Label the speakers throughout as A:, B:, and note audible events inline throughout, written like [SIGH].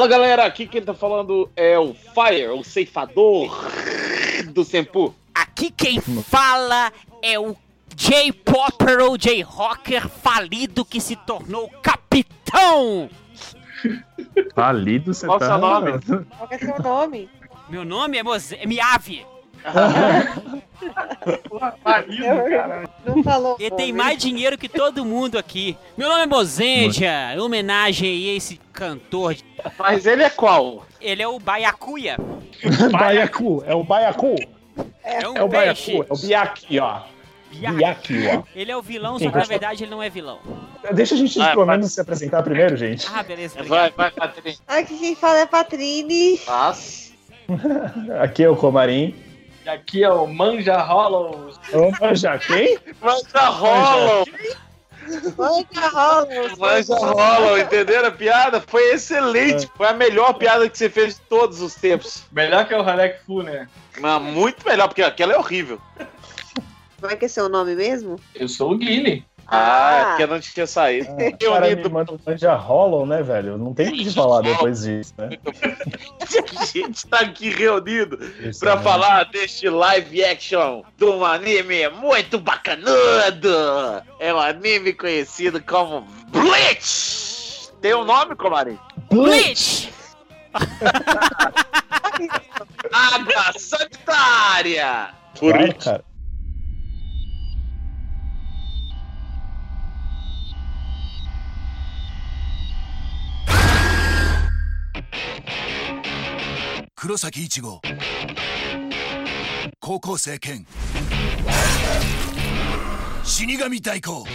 A: Fala galera, aqui quem tá falando é o Fire, o ceifador do Sempu.
B: Aqui quem fala é o J-Popper ou J-Rocker falido que se tornou capitão.
C: Falido, você
A: Qual
C: tá...
A: seu nome?
D: Qual é seu nome?
B: Meu nome é Moze é Miave.
D: Não falou.
B: Ele tem mais dinheiro que todo mundo aqui. Meu nome é Mozendia, em homenagem aí a esse cantor.
A: Mas ele é qual?
B: Ele é o Baiacuia. [LAUGHS]
C: Baiacu, é o Baiacu.
B: É um
C: É o
B: peixe.
C: Baiacu, é o Biaki, ó.
B: Biacu.
C: Biaki, ó.
B: Ele é o vilão, só que na verdade ele não é vilão.
C: Deixa a gente
A: Vai,
C: pelo
A: vai.
C: menos se apresentar primeiro, gente.
B: Ah, beleza.
A: Vai,
B: Obrigado.
A: vai, Patrícia.
D: Aqui quem fala é Patrine.
A: Faz. [LAUGHS]
C: Aqui é o Comarim.
E: E aqui é o Manja Hollows.
C: Já quem?
A: Já rolam,
D: Manja
A: mas já rolam, entenderam a piada? Foi excelente, foi a melhor piada que você fez de todos os tempos.
E: Melhor que o Halek Fu, né?
A: Mas muito melhor, porque aquela é horrível.
D: Como é que é seu nome mesmo?
E: Eu sou o Guile.
A: Ah, é
D: Ah.
A: porque não tinha saído.
C: O cara me manda um hollow, né, velho? Não tem o que falar depois disso, né? [LAUGHS]
A: A gente tá aqui reunido
C: Isso,
A: pra
C: né?
A: falar deste live action de um anime muito bacanudo. É um anime conhecido como Bleach. Tem um nome, Comarim?
B: Bleach!
A: Água Sanitária. Por
C: Claro,
A: isso.
C: cara.
F: 黒崎一護。高校生兼。死神代行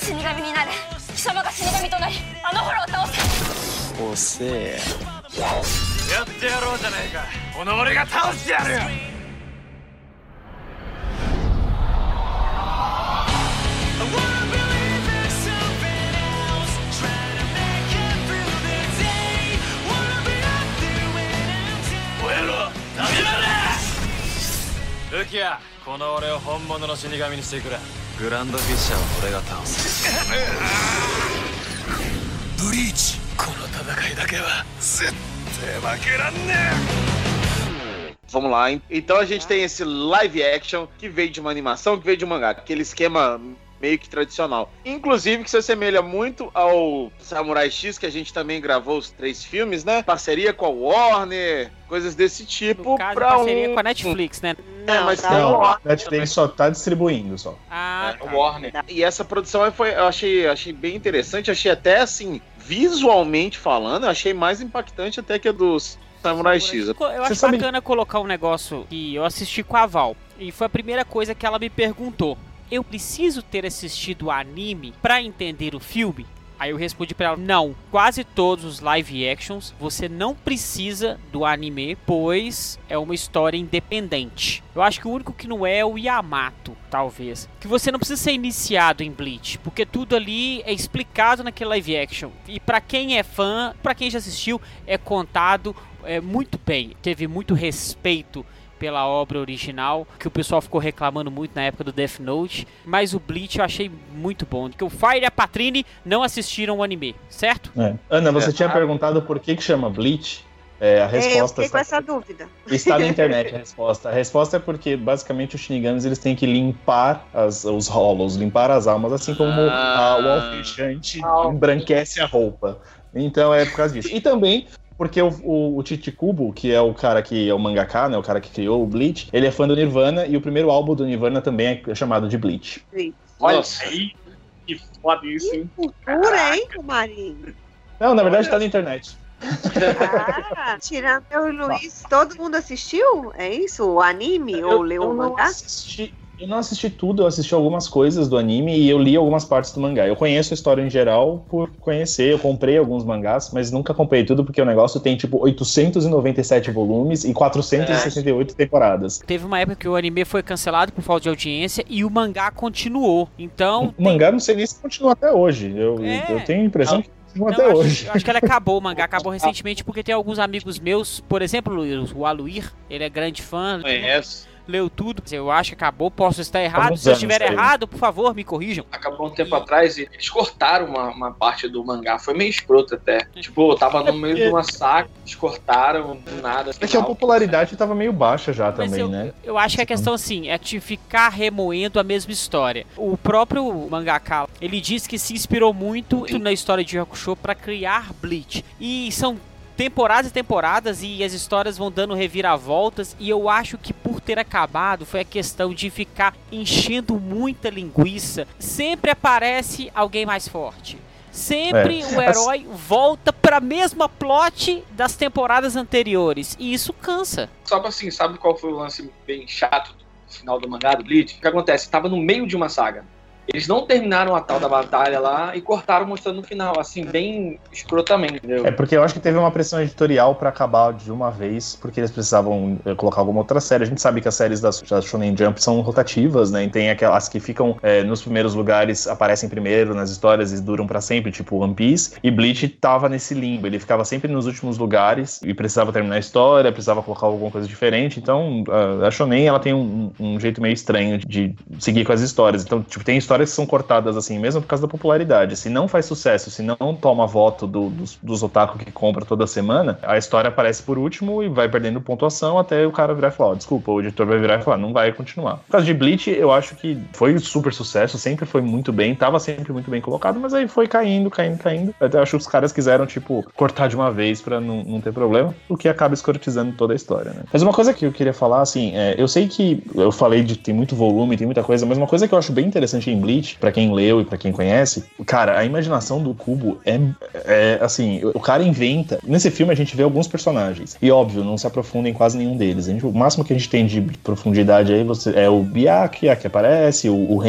G: 死神になれ。貴様が死神となりあのホロを倒せ。
F: やってやろうじゃねえか。この俺が倒してやるよ ルキアこの俺を本物の死神にしてくれグランドフィッシャーを俺が倒すブリーチこの戦いだけは絶対負けらんねえ
A: Vamos lá. hein? Então a gente tem esse live action que veio de uma animação, que veio de um mangá. Aquele esquema meio que tradicional. Inclusive que se assemelha muito ao Samurai X, que a gente também gravou os três filmes, né? Parceria com a Warner, coisas desse tipo.
B: No caso,
A: pra
B: parceria
A: um...
B: com a Netflix, né?
A: É, mas
D: tá
A: tem
C: Não, a Netflix só tá distribuindo só.
B: Ah,
A: É,
B: tá.
E: Warner.
A: E essa produção foi, eu achei, achei bem interessante, achei até assim, visualmente falando, eu achei mais impactante até que a dos Samurai X.
B: Eu acho
C: sabe-
B: bacana colocar um negócio que eu assisti com a Val. E foi a primeira coisa que ela me perguntou. Eu preciso ter assistido o anime pra entender o filme? Aí eu respondi pra ela: não. Quase todos os live actions você não precisa do anime, pois é uma história independente. Eu acho que o único que não é é o Yamato, talvez. Que você não precisa ser iniciado em Bleach, porque tudo ali é explicado naquele live action. E pra quem é fã, pra quem já assistiu, é contado é, muito bem. Teve muito respeito pela obra original, que o pessoal ficou reclamando muito na época do Death Note, mas o Bleach eu achei muito bom, que o Fire e a Patrine não assistiram o anime, certo?
C: É. Ana, você
A: É.
C: tinha perguntado por que que chama Bleach? É, a
D: É, eu
C: resposta
D: fiquei com
C: está,
D: essa dúvida.
C: está na [LAUGHS] internet a resposta. A resposta é porque basicamente os Shinigamis eles têm que limpar as, os hollows, limpar as almas, assim como
A: Ah.
C: a, o alfejante embranquece a roupa. Então é por causa disso. E também porque o, o, o Chichikubo, que é o cara que é o mangaka, né, o cara que criou o Bleach, ele é fã do Nirvana e o primeiro álbum do Nirvana também é chamado de Bleach.
E: Olha
A: Nossa.
E: aí, que foda isso, hein?
D: Cultura, hein, Marinho?
C: Não, na verdade tá na internet.
D: Ah, tirando eu e o Luiz, todo mundo assistiu? É isso? O anime ou leu o
C: não
D: mangá?
C: assisti, eu não assisti tudo, eu assisti algumas coisas do anime e eu li algumas partes do mangá. Eu conheço a história em geral por conhecer, eu comprei alguns mangás, mas nunca comprei tudo porque o negócio tem tipo 897 volumes e 468 temporadas.
B: Teve uma época que o anime foi cancelado por falta de audiência e o mangá continuou. Então,
C: O mangá não sei nem se continua até hoje. Eu,
B: É.
C: eu tenho a impressão que
B: Não,
C: até hoje.
B: Acho, eu acho que ele acabou, o mangá [LAUGHS] acabou recentemente porque tem alguns amigos meus, por exemplo, o Aluir, ele é grande fã.
A: Conheço.
B: Leu tudo. Eu acho que acabou, posso estar errado. Se eu estiver errado, por favor, me corrijam.
E: Acabou um tempo atrás e eles cortaram uma, uma parte do mangá. Foi meio escroto até. Tipo, tava no meio de uma saca, eles cortaram do nada.
C: É que a popularidade tava meio baixa já
B: Mas
C: também,
B: eu,
C: né?
B: eu acho que a questão assim é de ficar remoendo a mesma história. O próprio mangaka, ele diz que se inspirou muito na história de Hakusho para criar Bleach. E são temporadas e temporadas e as histórias vão dando reviravoltas e eu acho que por ter acabado foi a questão de ficar enchendo muita linguiça. Sempre aparece alguém mais forte. Sempre
C: É.
B: o herói volta pra mesma plot das temporadas anteriores e isso cansa.
E: Só pra assim, sabe qual foi o lance bem chato do final do mangá do Bleach? O que acontece? Tava no meio de uma saga. Eles não terminaram a tal da batalha lá e cortaram mostrando no final, assim, bem escrotamente, entendeu?
C: É porque eu acho que teve uma pressão editorial pra acabar de uma vez, porque eles precisavam eh, colocar alguma outra série. A gente sabe que as séries da, da Shonen Jump são rotativas, né? E tem aquelas que ficam eh, nos primeiros lugares, aparecem primeiro nas histórias e duram pra sempre, tipo One Piece. E Bleach tava nesse limbo, ele ficava sempre nos últimos lugares e precisava terminar a história, precisava colocar alguma coisa diferente. Então, a, Shonen, ela tem um, um jeito meio estranho de seguir com as histórias. Então, tipo, tem histórias são cortadas assim, mesmo por causa da popularidade. Se não faz sucesso, se não toma voto do- dos, dos otaku que compra toda semana, a história aparece por último e vai perdendo pontuação até o cara virar e falar, desculpa, o editor vai virar e falar, não vai continuar. Por causa de Bleach, eu acho que foi super sucesso, sempre foi muito bem, tava sempre muito bem colocado, mas aí foi caindo, caindo, caindo. Até acho que os caras quiseram, tipo, cortar de uma vez pra não, não ter problema, o que acaba escrotizando toda a história, né? Mas uma coisa que eu queria falar, assim, é, eu sei que eu falei de tem muito volume, tem muita coisa, mas uma coisa que eu acho bem interessante em Bleach, pra quem leu e pra quem conhece, cara, a imaginação do Cubo é, é assim, o cara inventa. Nesse filme a gente vê alguns personagens, e óbvio, não se aprofunda em quase nenhum deles. Gente- o máximo que a gente tem de profundidade aí você, é o Byakuya que aparece, o, o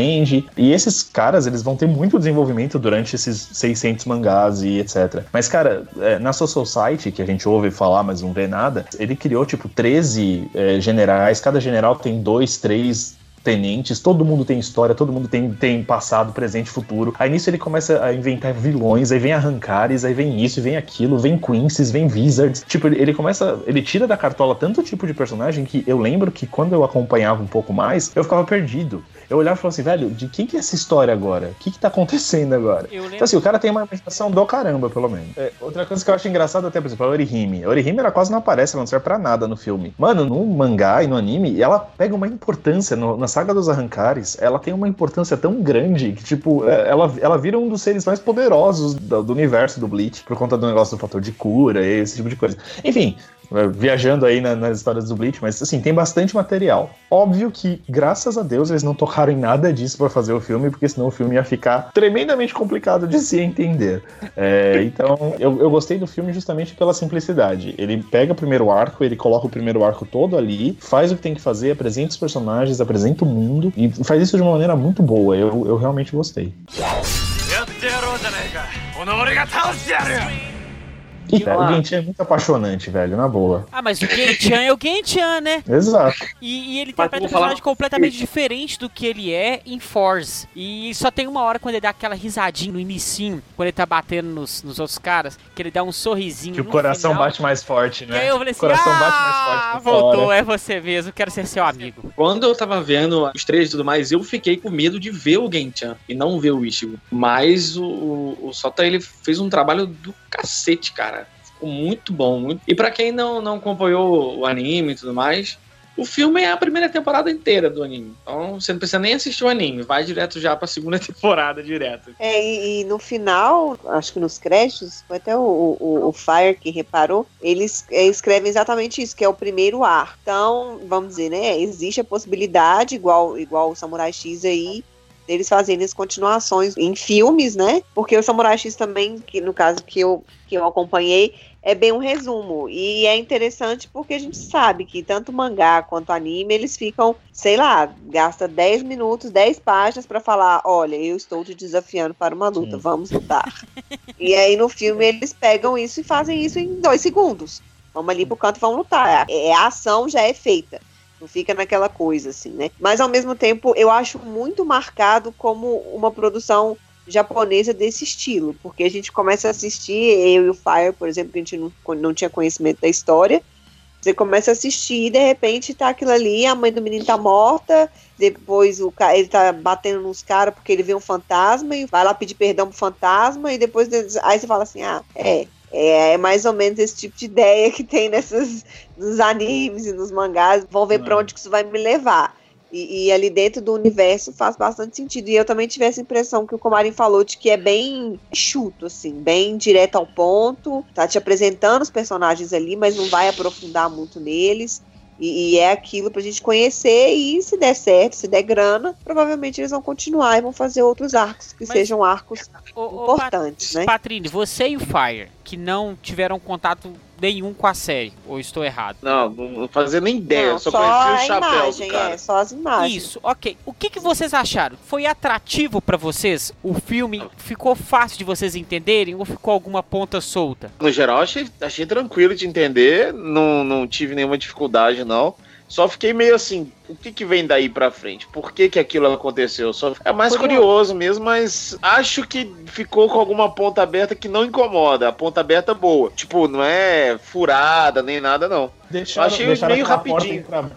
C: e esses caras, eles vão ter muito desenvolvimento durante esses 600 mangás e etc. Mas, cara, é, na Soul Society, que a gente ouve falar, mas não vê nada, ele criou, tipo, 13 é, generais, cada general tem dois, três tenentes, todo mundo tem história, todo mundo tem, tem passado, presente, futuro. Aí nisso ele começa a inventar vilões, aí vem arrancares, aí vem isso, vem aquilo, vem Quincy's, vem Wizards. Tipo, ele, ele começa, ele tira da cartola tanto tipo de personagem que eu lembro que quando eu acompanhava um pouco mais, eu ficava perdido. Eu olhava e falava assim, velho, de quem que é essa história agora? O que que tá acontecendo agora?
B: Eu lembro.
C: Então, assim, o cara tem uma imaginação do caramba, pelo menos. É, outra coisa que eu acho engraçada até, por exemplo, a Orihime. A Orihime, ela quase não aparece, ela não serve pra nada no filme. Mano, no mangá e no anime, ela pega uma importância, no- na saga dos arrancares, ela tem uma importância tão grande que, tipo, é, ela, ela vira um dos seres mais poderosos do, do universo do Bleach, por conta do negócio do fator de cura e esse tipo de coisa. Enfim, viajando aí na- nas histórias do Bleach, mas assim, tem bastante material. Óbvio que, graças a Deus, eles não tocaram em nada disso pra fazer o filme, porque senão o filme ia ficar tremendamente complicado de se entender. É, então, eu, eu gostei do filme justamente pela simplicidade. Ele pega o primeiro arco, ele coloca o primeiro arco todo ali, faz o que tem que fazer, apresenta os personagens, apresenta o mundo, e faz isso de uma maneira muito boa. Eu, eu realmente gostei.
F: やってやろうじゃないかこの俺が倒してやる
C: E, o Genshin é muito apaixonante, velho, na boa.
B: Ah, mas o Genshin é o Genshin, né?
C: Exato.
B: E, e ele interpreta um
E: falar-
B: personagem completamente diferente do que ele é em Force. E só tem uma hora quando ele dá aquela risadinha no inicinho, quando ele tá batendo nos, nos outros caras, que ele dá um sorrisinho
C: Que o coração
B: final.
C: bate mais forte,
B: E
C: né?
B: aí eu falei
C: o
B: assim,
C: coração
B: ah,
C: bate mais forte
B: voltou,
C: fora.
B: é você mesmo, quero ser seu amigo.
E: Quando eu tava vendo os trailers e tudo mais, eu fiquei com medo de ver o Genchan e não ver o Ichigo. Mas o, o, o Sota, ele fez um trabalho do cacete, cara. Muito bom. Muito... E pra quem não, não acompanhou o anime e tudo mais, o filme é a primeira temporada inteira do anime. Então você não precisa nem assistir o anime, vai direto já pra segunda [LAUGHS] temporada direto.
D: É, e, e no final, acho que nos créditos, foi até o, o, o Fire que reparou, eles é, escrevem exatamente isso, que é o primeiro ar. Então, vamos dizer, né? Existe a possibilidade, igual, igual o Samurai X aí, deles fazerem as continuações em filmes, né? Porque o Samurai X também, que no caso que eu, que eu acompanhei, é bem um resumo. E é interessante porque a gente sabe que tanto mangá quanto anime, eles ficam, sei lá, gasta 10 minutos, 10 páginas pra falar, olha, eu estou te desafiando para uma luta,
C: Sim.
D: vamos lutar. [LAUGHS] e aí no filme eles pegam isso e fazem isso em dois segundos. Vamos ali pro canto e vamos lutar. É, a ação já é feita. Não fica naquela coisa, assim, né? Mas ao mesmo tempo, eu acho muito marcado como uma produção japonesa desse estilo, porque a gente começa a assistir, eu e o Fire, por exemplo, que a gente não, não tinha conhecimento da história, Você começa a assistir e de repente tá aquilo ali, a mãe do menino tá morta, depois o ele tá batendo nos caras porque ele vê um fantasma e vai lá pedir perdão pro fantasma e depois aí você fala assim, ah, é, é, é mais ou menos esse tipo de ideia que tem nessas nos animes e nos mangás, vão ver pra
C: É.
D: onde que isso vai me levar. E, e ali dentro do universo faz bastante sentido. E eu também tive essa impressão que o Comarin falou de que é bem chuto, assim, bem direto ao ponto. Tá te apresentando os personagens ali, mas não vai aprofundar muito neles. E, e é aquilo pra gente conhecer. E se der certo, se der grana, provavelmente eles vão continuar e vão fazer outros arcos que
B: Mas-
D: sejam arcos
B: ô,
D: importantes,
B: Pat-
D: né?
B: Patrine, você e o Fire, que não tiveram contato nenhum com a série, ou estou errado?
A: Não, não fazia nem ideia.
D: Não,
A: eu só,
D: só
A: conhecia o chapéu
D: imagem,
A: do cara.
D: é, só as imagens.
B: Isso, ok. O que, que vocês acharam? Foi atrativo pra vocês? O filme ficou fácil de vocês entenderem ou ficou alguma ponta solta?
A: No geral, achei, achei tranquilo de entender. Não, não tive nenhuma dificuldade, não. Só fiquei meio assim, o que, que vem daí pra frente? Por que, que aquilo aconteceu? Só é mais
D: Foi
A: curioso mesmo, mas acho que ficou com alguma ponta aberta que não incomoda. A ponta aberta boa. Tipo, não é furada nem nada, não.
C: Deixaram,
A: achei
C: deixaram
A: meio
C: aquela porta
A: rapidinho.
C: entra-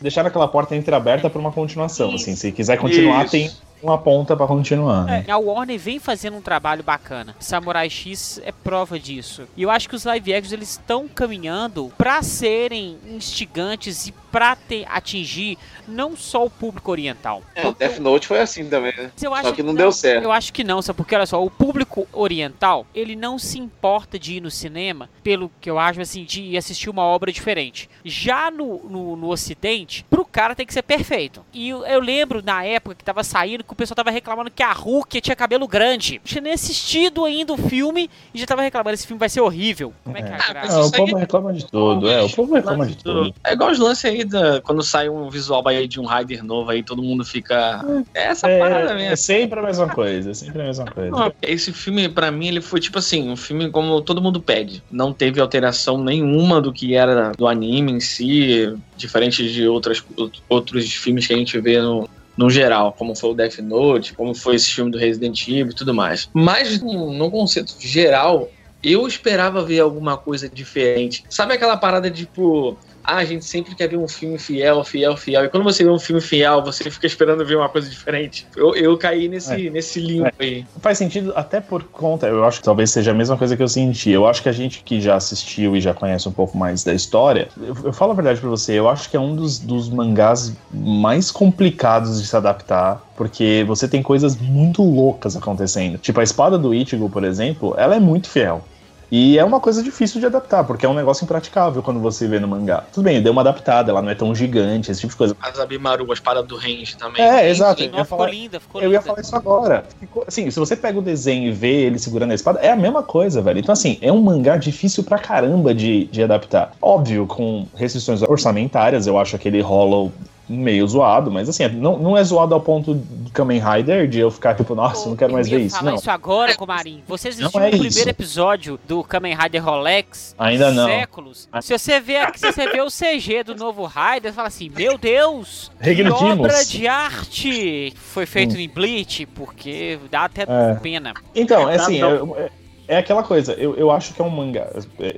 C: deixaram aquela porta entreaberta pra uma continuação.
B: Isso.
C: Assim, se quiser continuar,
A: Isso.
C: tem uma ponta pra continuar. né?
B: A Warner vem fazendo um trabalho bacana. Samurai X é prova disso. E eu acho que os live actions eles estão caminhando pra serem instigantes e pra ter, atingir não só o público oriental.
A: É, o Death Note foi assim também, né? Só que não deu certo.
B: Eu acho que não, sabe? Porque olha só, o público oriental, ele não se importa de ir no cinema, pelo que eu acho, assim, de ir assistir uma obra diferente. Já no, no, no ocidente, pro cara tem que ser perfeito. E eu, eu lembro na época que tava saindo que o pessoal tava reclamando que a Hulk tinha cabelo grande. Não tinha nem assistido ainda o filme e já tava reclamando, esse filme vai ser horrível. Como é que é a
E: Ah,
B: graça?
C: Não, o povo reclama de tudo, é, o povo reclama de tudo.
E: É igual os lances aí quando sai um visual aí de um Rider novo aí, todo mundo fica. É essa parada
C: É,
E: mesmo.
C: é sempre a mesma coisa, é sempre a mesma coisa.
E: Não, Esse filme, pra mim, ele foi tipo assim, um filme como todo mundo pede. Não teve alteração nenhuma do que era do anime em si, diferente de outras, outros filmes que a gente vê no, no geral, como foi o Death Note, como foi esse filme do Resident Evil e tudo mais. Mas no, conceito geral, eu esperava ver alguma coisa diferente. Sabe aquela parada tipo. Ah, a gente sempre quer ver um filme fiel, fiel, fiel. E quando você vê um filme fiel, você fica esperando ver uma coisa diferente. Eu, eu caí nesse, nesse limbo aí.
C: Faz sentido até por conta, eu acho que talvez seja a mesma coisa que eu senti. Eu acho que a gente que já assistiu e já conhece um pouco mais da história, eu, eu falo a verdade pra você, eu acho que é um dos, dos mangás mais complicados de se adaptar, porque você tem coisas muito loucas acontecendo. Tipo, a espada do Ichigo, por exemplo, ela é muito fiel. E é uma coisa difícil de adaptar, porque é um negócio impraticável quando você vê no mangá. Tudo bem, deu uma adaptada, ela não é tão gigante, esse tipo de coisa.
E: As Abimaru, as paradas do Range também.
C: É, exato.
B: Sim,
C: Eu
B: não,
C: ia
B: ficou
C: falar-
B: linda, ficou
C: eu
B: linda.
C: ia falar isso agora. Ficou- Assim, se você pega o desenho e vê ele segurando a espada, é a mesma coisa, velho. Então, assim, é um mangá difícil pra caramba de, de adaptar. Óbvio, com restrições orçamentárias, eu acho aquele Hollow meio zoado, mas assim, não, não é zoado ao ponto de Kamen Rider, de eu ficar tipo, nossa, não quero mais
B: eu
C: ver isso.
B: falar
C: Não,
B: isso agora, Comarim. Você assistiu
C: Não é
B: o primeiro
C: isso.
B: episódio do Kamen Rider Rolex?
C: Ainda não.
B: Séculos. Se você vê, se você vê o CG do novo Rider, você fala assim, meu Deus, que obra de arte foi feito em Bleach, porque dá até
C: É.
B: pena.
C: Então, é
E: Tá
C: assim,
E: bom.
C: é, é- é aquela coisa, eu, eu acho que é um mangá.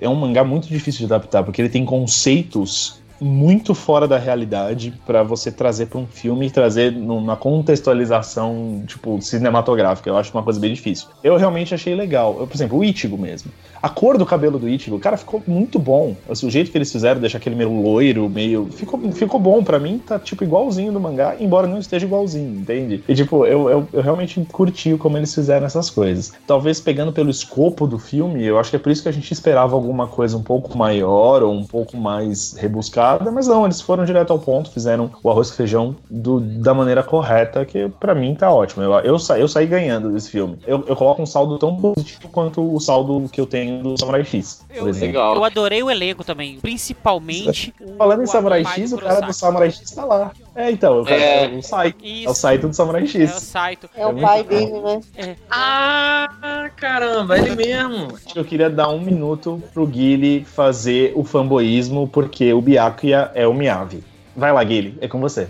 C: É um mangá muito difícil de adaptar, porque ele tem conceitos muito fora da realidade pra você trazer pra um filme e trazer numa contextualização, tipo, cinematográfica. Eu acho uma coisa bem difícil. Eu realmente achei legal. Eu, por exemplo, o Ichigo mesmo. A cor do cabelo do Ichigo, cara, ficou muito bom. O jeito que eles fizeram, deixar aquele meio loiro, meio. Ficou, ficou bom pra mim, tá tipo igualzinho do mangá, embora não esteja igualzinho, entende? E tipo, eu, eu, eu realmente curti como eles fizeram essas coisas. Talvez pegando pelo escopo do filme, eu acho que é por isso que a gente esperava alguma coisa um pouco maior ou um pouco mais rebuscada, mas não, eles foram direto ao ponto, fizeram o arroz com feijão do, da maneira correta, que pra mim tá ótimo. Eu, eu, sa, eu saí ganhando desse filme. Eu, eu coloco um saldo tão positivo quanto o saldo que eu tenho do Samurai X, por
B: Eu,
C: exemplo.
A: Legal.
B: eu adorei o elenco também, principalmente. o- [LAUGHS]
C: Falando em
B: o
C: Samurai X, o cara do. Samurai X tá lá. É, então, o, cara,
A: É.
C: é o Saito. É o Saito do Samurai
B: é o
C: X.
B: Saito.
D: É o
C: É
D: pai
C: muito bom.
D: dele, né?
E: Ah, caramba, ele mesmo.
C: Eu queria dar um minuto pro Guile fazer o fanboísmo, porque o Byakuya é o Miyavi. Vai lá, Guile, é com você.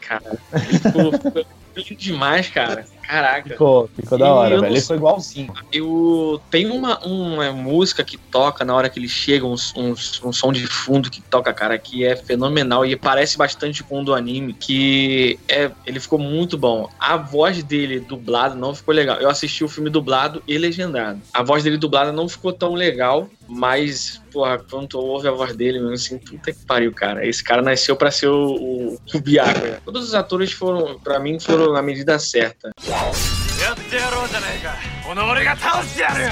E: Cara, ficou, ficou lindo demais, cara. Caraca.
C: Ficou, ficou da hora,
E: eu
C: velho. Ele foi igualzinho.
E: Eu tenho uma, uma música que toca na hora que ele chega, um, um, um som de fundo que toca, cara, que é fenomenal e parece bastante com o do anime, que é, ele ficou muito bom. A voz dele dublada não ficou legal. Eu assisti o filme dublado e legendado. A voz dele dublada não ficou tão legal, mas, porra, quando ouve a voz dele, mesmo assim, puta que pariu, cara. Esse cara nasceu pra ser o, o, o. Todos os atores foram, pra mim, foram na medida certa.
F: やってやろうじゃねえかこの俺が倒してやるよ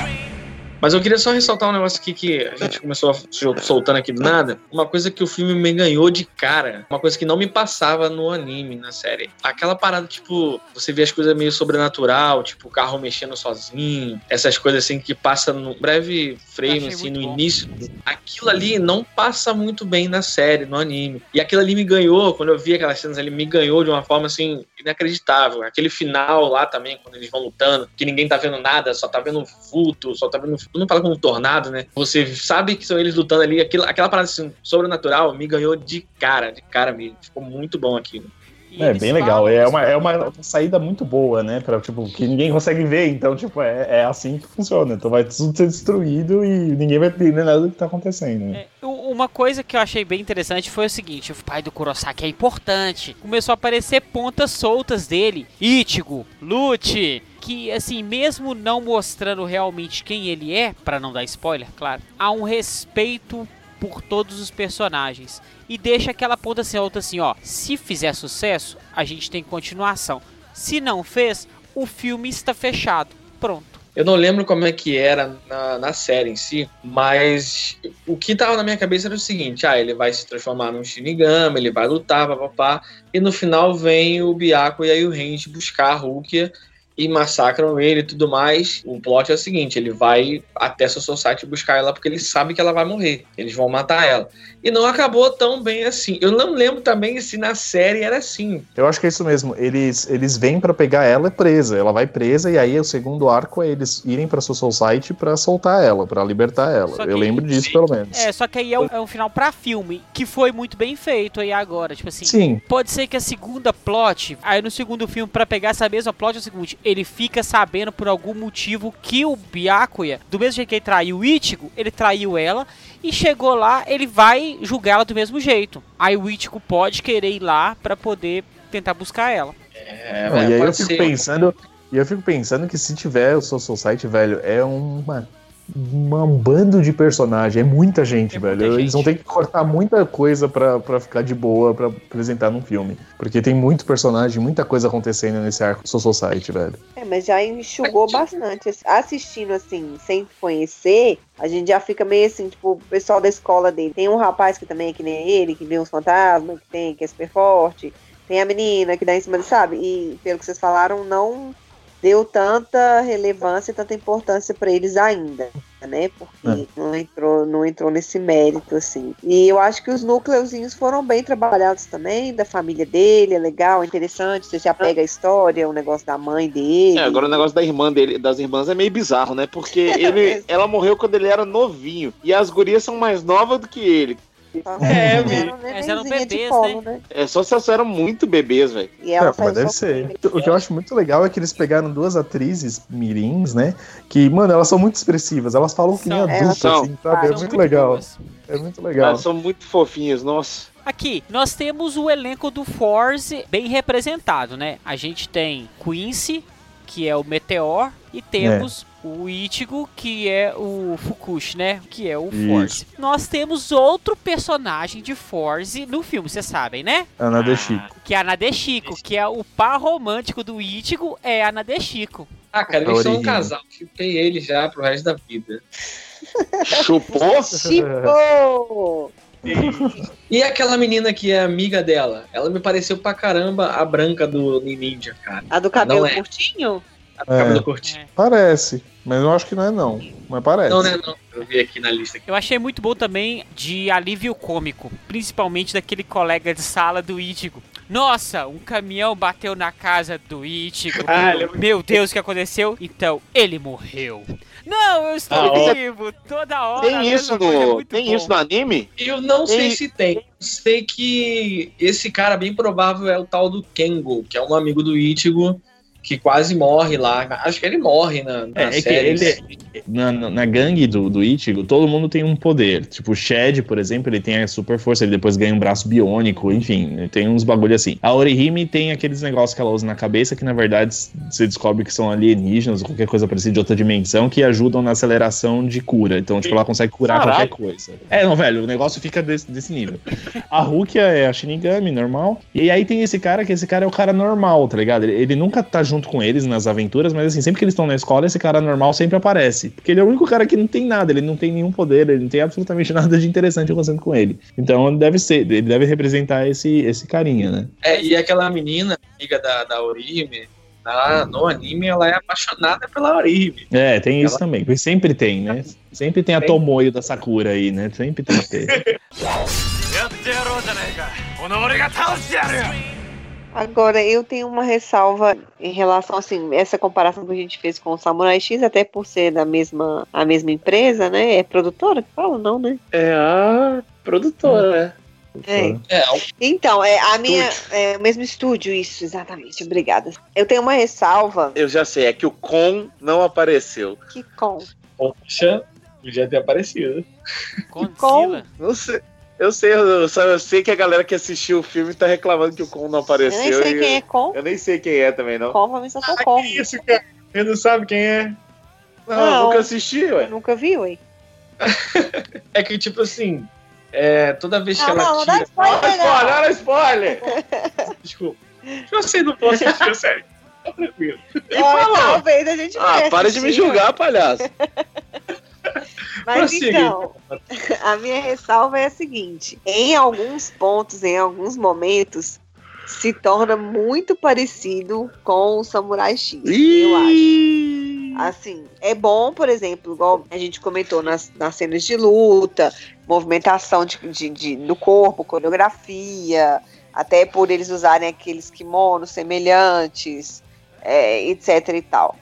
E: Mas eu queria só ressaltar um negócio aqui que a gente começou a sol- soltando aqui do nada. Uma coisa que o filme me ganhou de cara. Uma coisa que não me passava no anime, na série. Aquela parada, tipo, você vê as coisas meio sobrenatural, tipo, o carro mexendo sozinho. Essas coisas assim que passa num breve frame,
B: Achei
E: assim,
B: muito
E: no
B: bom.
E: início. Aquilo ali não passa muito bem na série, no anime. E aquilo ali me ganhou, quando eu vi aquelas cenas ali, me ganhou de uma forma, assim, inacreditável. Aquele final lá também, quando eles vão lutando, que ninguém tá vendo nada, só tá vendo vulto, só tá vendo. Não fala como um tornado, né? Você sabe que são eles lutando ali, aquilo, aquela parada assim, sobrenatural me ganhou de cara, de cara mesmo. Ficou muito bom aquilo.
B: E
C: É bem legal.
B: falam
C: É
B: isso,
C: uma, é uma saída muito boa, né? Pra, tipo, que ninguém consegue ver. Então, tipo, é, é assim que funciona. Então vai tudo ser destruído e ninguém vai entender nada do que tá acontecendo. né?
B: É, uma coisa que eu achei bem interessante foi o seguinte: o pai do Kurosaki é importante. Começou a aparecer pontas soltas dele. Ichigo, Lute. Que, assim, mesmo não mostrando realmente quem ele é, pra não dar spoiler, claro, há um respeito por todos os personagens. E deixa aquela ponta solta assim: ó, se fizer sucesso, a gente tem continuação. Se não fez, o filme está fechado. Pronto.
E: Eu não lembro como é que era na, na série em si, mas o que tava na minha cabeça era o seguinte: ah, ele vai se transformar num Shinigami, ele vai lutar, papapá, e no final vem o Byakuya e aí o Renji buscar a Rukia e massacram ele e tudo mais. O plot é o seguinte: ele vai até seu Society buscar ela porque ele sabe que ela vai morrer. Eles vão matar ela. E não acabou tão bem assim. Eu não lembro também se na série era assim.
C: Eu acho que é isso mesmo. Eles, eles vêm pra pegar ela presa. Ela vai presa e aí o segundo arco é eles irem pra sua Society pra soltar ela, pra libertar ela.
B: Que-
C: Eu lembro disso,
E: Sim.
C: pelo menos.
B: É, só que aí é um, é um final pra filme, que foi muito bem feito aí agora. Tipo assim,
C: Sim,
B: pode ser que a segunda plot, aí no segundo filme, pra pegar essa mesma plot, é o seguinte: ele fica sabendo por algum motivo que o Byakuya, do mesmo jeito que ele traiu o Ichigo, ele traiu ela. E chegou lá, ele vai julgá-la do mesmo jeito. Aí o Ichigo pode querer ir lá pra poder tentar buscar ela.
E: É,
C: Não, e aí eu fico
E: ser.
C: pensando, e eu fico pensando que se tiver o Soul Society, velho, é uma- um bando de personagem, é muita gente,
B: É
C: velho.
B: muita
C: Eles vão
B: gente.
C: ter que cortar muita coisa pra, pra ficar de boa pra apresentar num filme. Porque tem muito personagem, muita coisa acontecendo nesse arco do Soul Society, velho.
D: É, mas já enxugou bastante. Assistindo assim, sem conhecer, a gente já fica meio assim, tipo, o pessoal da escola dele. Tem um rapaz que também é que nem ele, que vê uns fantasmas, que tem, que é super forte. Tem a menina que dá em cima dele, sabe? E pelo que vocês falaram, não deu tanta relevância, tanta importância pra eles ainda, né? Porque não entrou, não entrou nesse mérito assim. E eu acho que os núcleozinhos foram bem trabalhados também, da família dele, é legal, é interessante, você já pega a história, o negócio da mãe dele.
A: É, agora o negócio da irmã dele, das irmãs é meio bizarro, né? Porque [LAUGHS] ele, ela morreu quando ele era novinho. E as gurias são mais novas do que ele.
E: É,
D: Eles
E: meu.
D: eram
B: bebês,
D: colo, né?
A: É só se elas eram muito bebês, velho.
D: E
C: É, mas deve ser.
D: ele.
C: O que eu acho muito legal é que eles pegaram duas atrizes mirins, né? Que, mano, elas são muito expressivas. Elas falam que nem adultas, assim, sabe? É muito legal.
B: boas.
C: É muito legal.
A: Elas são muito fofinhas, nossa.
B: Aqui, nós temos o elenco do Force bem representado, né? A gente tem Quincy, que é o Meteor, e temos o Ichigo, que é o Fukushi, né? Que é o
C: Isso.
B: Force. Nós temos outro personagem de Force no filme, vocês sabem, né?
C: Ana de Chico.
B: Que é a Nadeshiko, que é o par romântico do Ichigo, é a Nadeshiko.
E: Ah, cara, eles são um casal. Chupei ele já pro resto da vida.
A: Chupou?
D: Chico!
E: E aquela menina que é amiga dela? Ela me pareceu pra caramba a branca do Ninja, cara.
D: A do cabelo
E: é.
D: curtinho?
E: A cabelo
C: É.
E: curtinho.
C: Parece, mas eu acho que não é não. Mas parece.
E: Não, né? Não. Eu vi aqui na lista.
B: Eu achei muito bom também de alívio cômico, principalmente daquele colega de sala do Ichigo. Nossa, um caminhão bateu na casa do Ichigo.
E: Ah, é
B: Meu Deus, o que aconteceu? Então, ele morreu. Não, eu estou
E: Ah, ó.
B: vivo toda hora.
A: Tem isso
B: é
A: no.
B: muito
A: Tem
B: bom.
A: isso no anime?
E: Eu não sei
A: Ei.
E: se tem. Sei que esse cara bem provável é o tal do Kengo, que é um amigo do Ichigo, que quase morre lá. Acho que ele morre na, na
C: É, é que
E: série.
C: ele, na, na gangue do, do Ichigo, todo mundo tem um poder. Tipo, o Shed, por exemplo, ele tem a super força, ele depois ganha um braço biônico, enfim, tem uns bagulho assim. A Orihime tem aqueles negócios que ela usa na cabeça que, na verdade, você descobre que são alienígenas ou qualquer coisa parecida de outra dimensão que ajudam na aceleração de cura. Então, tipo, ela consegue curar
A: Caralho.
C: qualquer coisa. É, não, velho, o negócio fica desse, desse nível. A Rukia é a Shinigami, normal. E aí tem esse cara, que esse cara é o cara normal, tá ligado? Ele, ele nunca tá junto com eles nas aventuras, mas assim, sempre que eles estão na escola, esse cara normal sempre aparece. Porque ele é o único cara que não tem nada, ele não tem nenhum poder, ele não tem absolutamente [LAUGHS] nada de interessante acontecendo com ele. Então ele deve ser, ele deve representar esse, esse carinha, né?
E: É, e aquela menina, amiga da, da Orihime, na- no anime, ela é apaixonada pela Orihime.
C: É, tem isso
E: Ela-
C: também. porque Sempre tem, né? Sempre tem a. Tomoyo da Sakura aí, né? Sempre tem que ter. [LAUGHS]
D: Agora, eu tenho uma ressalva em relação, assim, essa comparação que a gente fez com o Samurai X, até por ser da mesma, a mesma empresa, né? É produtora que fala, não, né?
A: É a produtora, né?
D: É.
E: É,
D: Então, é a minha. É o mesmo estúdio, isso, exatamente. Obrigada. Eu tenho uma ressalva.
A: Eu já sei, é que o Con não apareceu.
D: Que com.
E: poxa, podia ter aparecido.
B: Godzilla.
A: Não sei. Eu sei, eu, só, eu sei que a galera que assistiu o filme tá reclamando que o Con não
D: Eu
A: apareceu.
D: nem sei
A: e
D: quem é com.
A: Eu nem sei quem é também, não.
D: Com, pra mim só tô com.
E: isso, cara? Ele não sabe quem é.
A: Não,
D: Não.
A: eu nunca assisti,
D: Eu
A: ué.
D: nunca vi, ué. [LAUGHS]
E: É que, tipo assim, é, toda vez que
D: Não,
E: ela
D: não, não dá
E: tira.
D: spoiler,
A: Olha spoiler, olha spoiler! [LAUGHS]
E: Desculpa. Eu sei, não posso assistir a série. Tá tranquilo.
D: Olha,
A: falou.
D: talvez a gente
A: Ah, para de me julgar, palhaço. [LAUGHS]
D: Mas
E: Prossiga.
D: então, [LAUGHS] a minha ressalva é a seguinte: em alguns pontos, em alguns momentos, se torna muito parecido com o Samurai X. Eu acho. Assim, é bom, por exemplo, igual a gente comentou nas, nas cenas de luta, movimentação de, de- de- do corpo, coreografia, até por eles usarem aqueles kimonos semelhantes, é, etc e tal.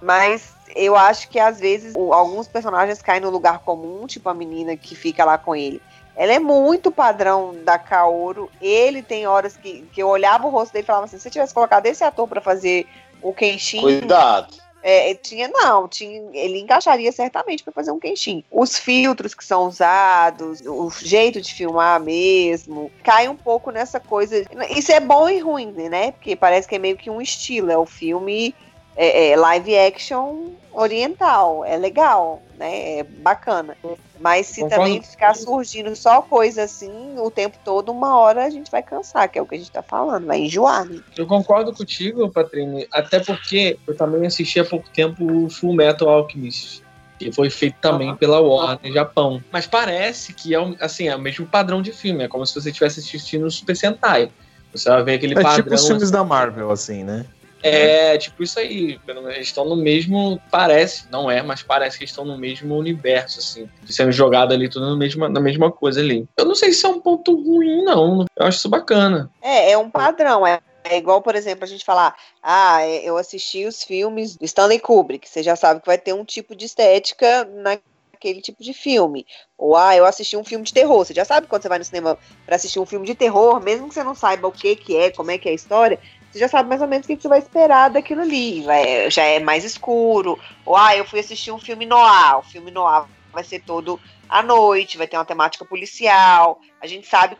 D: Mas eu acho que às vezes o- alguns personagens caem no lugar comum, tipo a menina que fica lá com ele. Ela é muito padrão da Kaoru. Ele tem horas que, que eu olhava o rosto dele e falava assim: se tivesse colocado esse ator pra fazer o Kenshin,
A: Cuidado.
D: é, tinha, não, tinha, ele encaixaria certamente para fazer um quentinho. Os filtros que são usados, o jeito de filmar mesmo, cai um pouco nessa coisa. Isso é bom e ruim, né? Porque parece que é meio que um estilo, é o filme é, é, live action oriental, é legal, né? É bacana. Mas se
E: Concordo.
D: também ficar surgindo só coisa assim o tempo todo, uma hora a gente vai cansar, que é o que a gente tá falando, vai enjoar, né?
E: Eu concordo contigo, Patrícia, até porque eu também assisti há pouco tempo o Full Metal Alchemist, que foi feito também pela Warner Japão. Mas parece que é, o- assim, é o mesmo padrão de filme, é como se você estivesse assistindo o Super Sentai. Você vai ver aquele
C: É
E: padrão.
C: tipo os filmes da Marvel, assim, né?
E: É, tipo isso aí. Eles estão no mesmo. Parece, não é, mas parece que estão no mesmo universo, assim. Sendo jogado ali tudo na mesma, na mesma coisa ali. Eu não sei se é um ponto ruim, não. Eu acho isso bacana.
D: É, é um padrão. É, é igual, por exemplo, a gente falar: ah, é, eu assisti os filmes do Stanley Kubrick. Você já sabe que vai ter um tipo de estética naquele tipo de filme. Ou, ah, eu assisti um filme de terror. Você já sabe quando você vai no cinema para assistir um filme de terror, mesmo que você não saiba o que, que é, como é que é a história. Você já sabe mais ou menos o que, você vai esperar daquilo ali. Vai, já é mais escuro. Ou, ah, eu fui assistir um filme noir. O filme noir vai ser todo à noite, vai ter uma temática policial. A gente sabe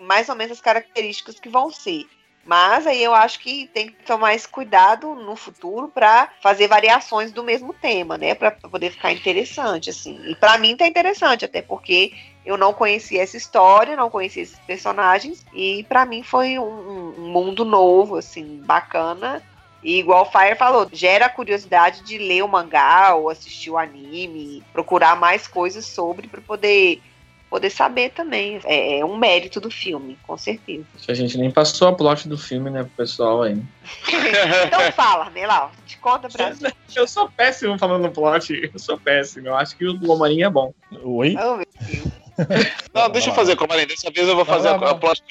D: mais ou menos as características que vão ser. Mas aí eu acho que tem que tomar esse cuidado no futuro para fazer variações do mesmo tema, né? Para poder ficar interessante, assim. E para mim tá interessante, até porque eu não conhecia essa história, não conhecia esses personagens, e para mim foi um, um mundo novo, assim, bacana. E igual o Fire falou, gera a curiosidade de ler o mangá ou assistir o anime, procurar mais coisas sobre para poder poder saber também. É, é um mérito do filme, com certeza.
E: A gente nem passou a plot do filme, né, pro pessoal aí. [LAUGHS]
D: então fala, Melau, te conta pra gente.
E: Eu sou péssimo falando plot. Eu sou péssimo. Eu acho que o do Homem-Aranha é bom.
C: Oi?
D: Oh, meu Deus.
A: Não, deixa eu fazer como além. Dessa vez eu vou fazer a, a plot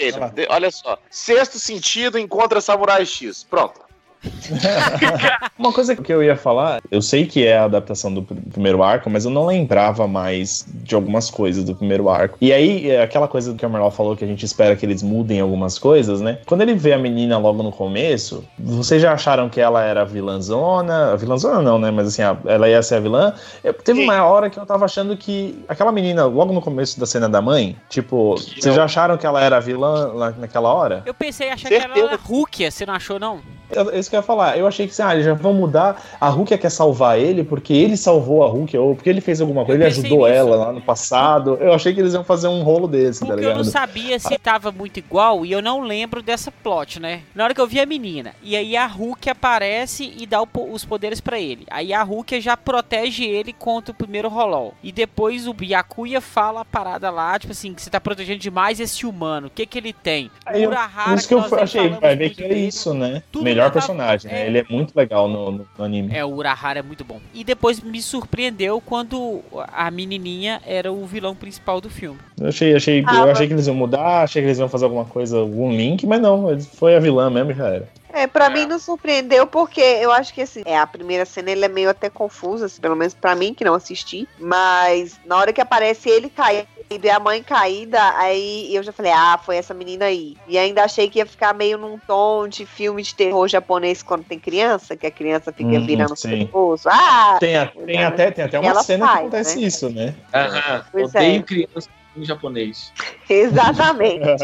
A: Olha só. Sexto sentido encontra Samurai X. Pronto. [LAUGHS]
C: Uma coisa que eu ia falar, eu sei que é a adaptação do pr- primeiro arco, mas eu não lembrava mais de algumas coisas do primeiro arco. E aí, é aquela coisa que o Merlau falou que a gente espera que eles mudem algumas coisas, né? Quando ele vê a menina logo no começo, vocês já acharam que ela era vilãzona? Vilãzona não, né? Mas assim, a- ela ia ser a vilã. Eu- teve
A: Sim.
C: uma hora que eu tava achando que aquela menina, logo no começo da cena da mãe, tipo,
E: Que
C: vocês
E: não.
C: já acharam que ela era a vilã naquela hora?
B: Eu pensei em achar que ela era Rúquia, você não achou, não?
C: Eu- É isso que eu ia falar. Eu achei que assim, ah, eles já vão mudar. A Rukia quer salvar ele porque ele salvou a Rukia, ou porque ele fez alguma coisa,
B: Eu
C: ele ajudou
B: nisso.
C: ela lá no passado. Eu achei que eles iam fazer um rolo desse, tá
B: Porque eu não
C: ligado?
B: sabia se tava muito igual e eu não lembro dessa plot, né? Na hora que eu vi a menina, e aí a Hulk aparece e dá o os poderes pra ele. Aí a Hulk já protege ele contra o primeiro Rolol. E depois o Byakuya fala a parada lá, tipo assim, que você tá protegendo demais esse humano. O que que ele tem?
C: Eu-
B: Urahara,
C: Isso que eu
B: nós nem
C: achei, vai ver que é isso, né?
B: Tudo
C: Melhor
B: leva-
C: personagem,
B: é.
C: né? Ele é muito legal no, no- no anime.
B: É, o Urahara é muito bom. E depois me surpreendeu quando a menininha era o vilão principal do filme.
C: Eu achei, achei,
D: Ah,
C: eu
D: mas-
C: achei que eles iam mudar, achei que eles iam fazer alguma coisa, algum link, mas não, foi a vilã mesmo e já era.
D: É, pra mim não surpreendeu, porque eu acho que assim, é, a primeira cena ele é meio até confusa, assim, pelo menos pra mim que não assisti. Mas na hora que aparece ele caído e a mãe caída, aí eu já falei, ah, foi essa menina aí. E ainda achei que ia ficar meio num tom de filme de terror japonês quando tem criança, que a criança fica
C: Uhum,
D: virando o
C: sim.
D: pescoço. Ah!
C: Tem, a- tem até, tem até uma cena que
D: faz,
C: acontece
D: né?
C: isso, né?
E: Aham.
D: Pois
E: Odeio
D: é.
E: criança em japonês. [LAUGHS]
D: Exatamente.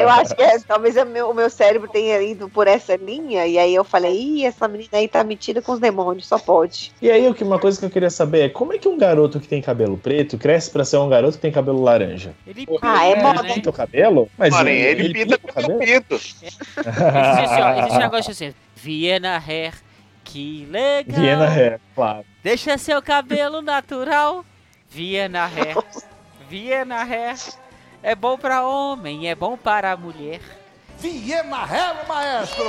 D: Eu acho que é, talvez o meu, o meu cérebro tenha ido por essa linha, e aí eu falei, ih, essa menina aí tá metida com os demônios, só pode.
C: E aí, uma coisa que eu queria saber é como é que um garoto que tem cabelo preto cresce pra ser um garoto que tem cabelo laranja?
B: Ele
D: Ah, é
B: pinta,
D: moda.
B: né?
C: Pinta o cabelo? Mas
A: Mano, ele, pinta
C: o
A: com o
C: cabelo?
A: pinto. [LAUGHS]
B: Existe, assim, ó, existe um negócio assim, Viena Hair, que legal.
C: Viena Hair, claro.
B: Deixa seu cabelo natural. Viena Hair. Viena Hair. É bom pra homem, é bom para a mulher.
H: Viena Hair, maestro!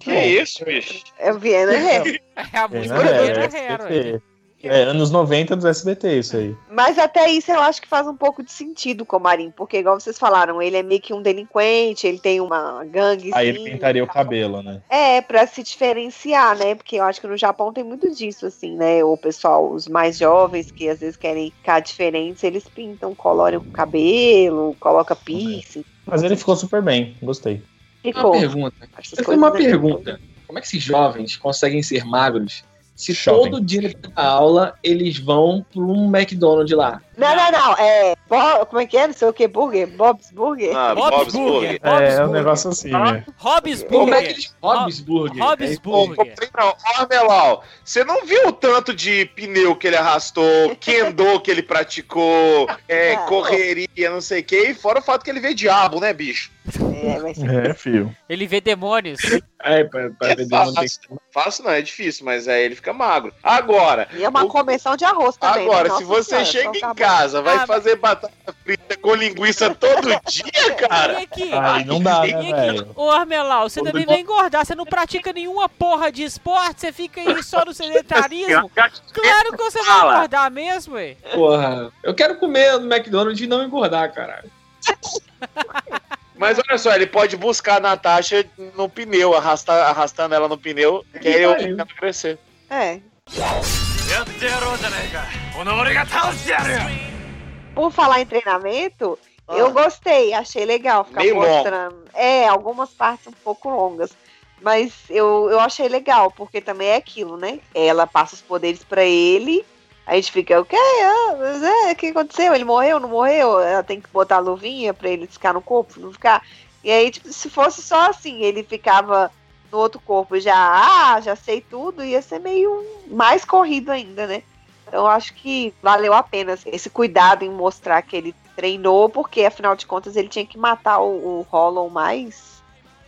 A: Que isso, bicho?
D: É o Viena Hair.
B: É a música
C: Viena
B: Viena ué.
C: SBT. É, anos 90 do SBT, isso aí.
D: Mas até isso eu acho que faz um pouco de sentido com o Marinho, porque igual vocês falaram, ele é meio que um delinquente, ele tem uma gangue.
C: Aí ele pintaria o cabelo, né?
D: É, pra se diferenciar, né? Porque eu acho que no Japão tem muito disso, assim, né? O pessoal, os mais jovens, que às vezes querem ficar diferentes, eles pintam, coloram o cabelo, coloca piercing.
C: Mas ele ficou super bem, gostei.
E: Uma
D: Ficou.
E: pergunta.
D: Essas
E: Eu tenho
D: coisas
E: uma
D: é-
E: pergunta. Como é que esses jovens conseguem ser magros se
C: Shopping.
E: todo dia da aula eles vão para um McDonald's lá?
D: Não, não, não. É. Bo- Como é que é? Não sei o que, burger? Bob's Burger?
A: Ah,
B: Bob's
A: Bob's
B: Burger.
A: Burger.
B: Bob's
C: é, um
B: Burger.
C: negócio assim, né?
B: Hobbs
E: Como é que
B: Burger.
E: eles... Hobbs Burger.
B: Hobbs
E: É,
B: Burger.
A: não, ó, Armelau, você não viu o tanto de pneu que ele arrastou, [LAUGHS] kendo que ele praticou, é,
D: Ah,
A: correria, não sei o que, e fora o fato que ele vê diabo, né, bicho?
D: É, vai ser.
C: É, fio.
B: Ele vê demônios.
E: É, pra, pra
A: É
E: vender não tem
A: fácil, fácil não, é difícil, mas aí ele fica magro. Agora,
D: E é uma
A: O-
D: convenção de arroz também.
A: agora,
D: né?
A: se
D: Nossa
A: você
D: Senhora,
A: chega em
D: bom.
A: Casa, vai
B: Ah,
A: fazer batata frita com linguiça todo dia, [LAUGHS] cara?
B: E aqui?
C: Aí não dá,
B: E
C: né,
B: aqui?
C: velho?
B: Ô Armelau, você também vai engordar, você não pratica nenhuma porra de esporte, você fica aí só no sedentarismo. [LAUGHS] Claro que você vai engordar mesmo, ué.
E: Porra, eu quero comer no McDonald's e não engordar, caralho. [LAUGHS]
A: Mas olha só, ele pode buscar a Natasha no pneu, arrastar, arrastando ela no pneu, que aí eu crescer.
D: É. Por falar em treinamento,
A: ah.
D: eu gostei, achei legal ficar
A: Meio
D: mostrando. Bom. É, algumas partes um pouco longas. Mas eu, eu achei legal, porque também é aquilo, né? Ela passa os poderes para ele, a gente fica, o quê? Ah, é, o que aconteceu? Ele morreu, não morreu? Ela tem que botar a luvinha pra ele ficar no corpo, não ficar. E aí, tipo, se fosse só assim, ele ficava no outro corpo já, ah, já sei tudo, ia ser meio mais corrido ainda, né? Então eu acho que valeu a pena esse cuidado em mostrar que ele treinou, porque afinal de contas ele tinha que matar o, o Hollow mais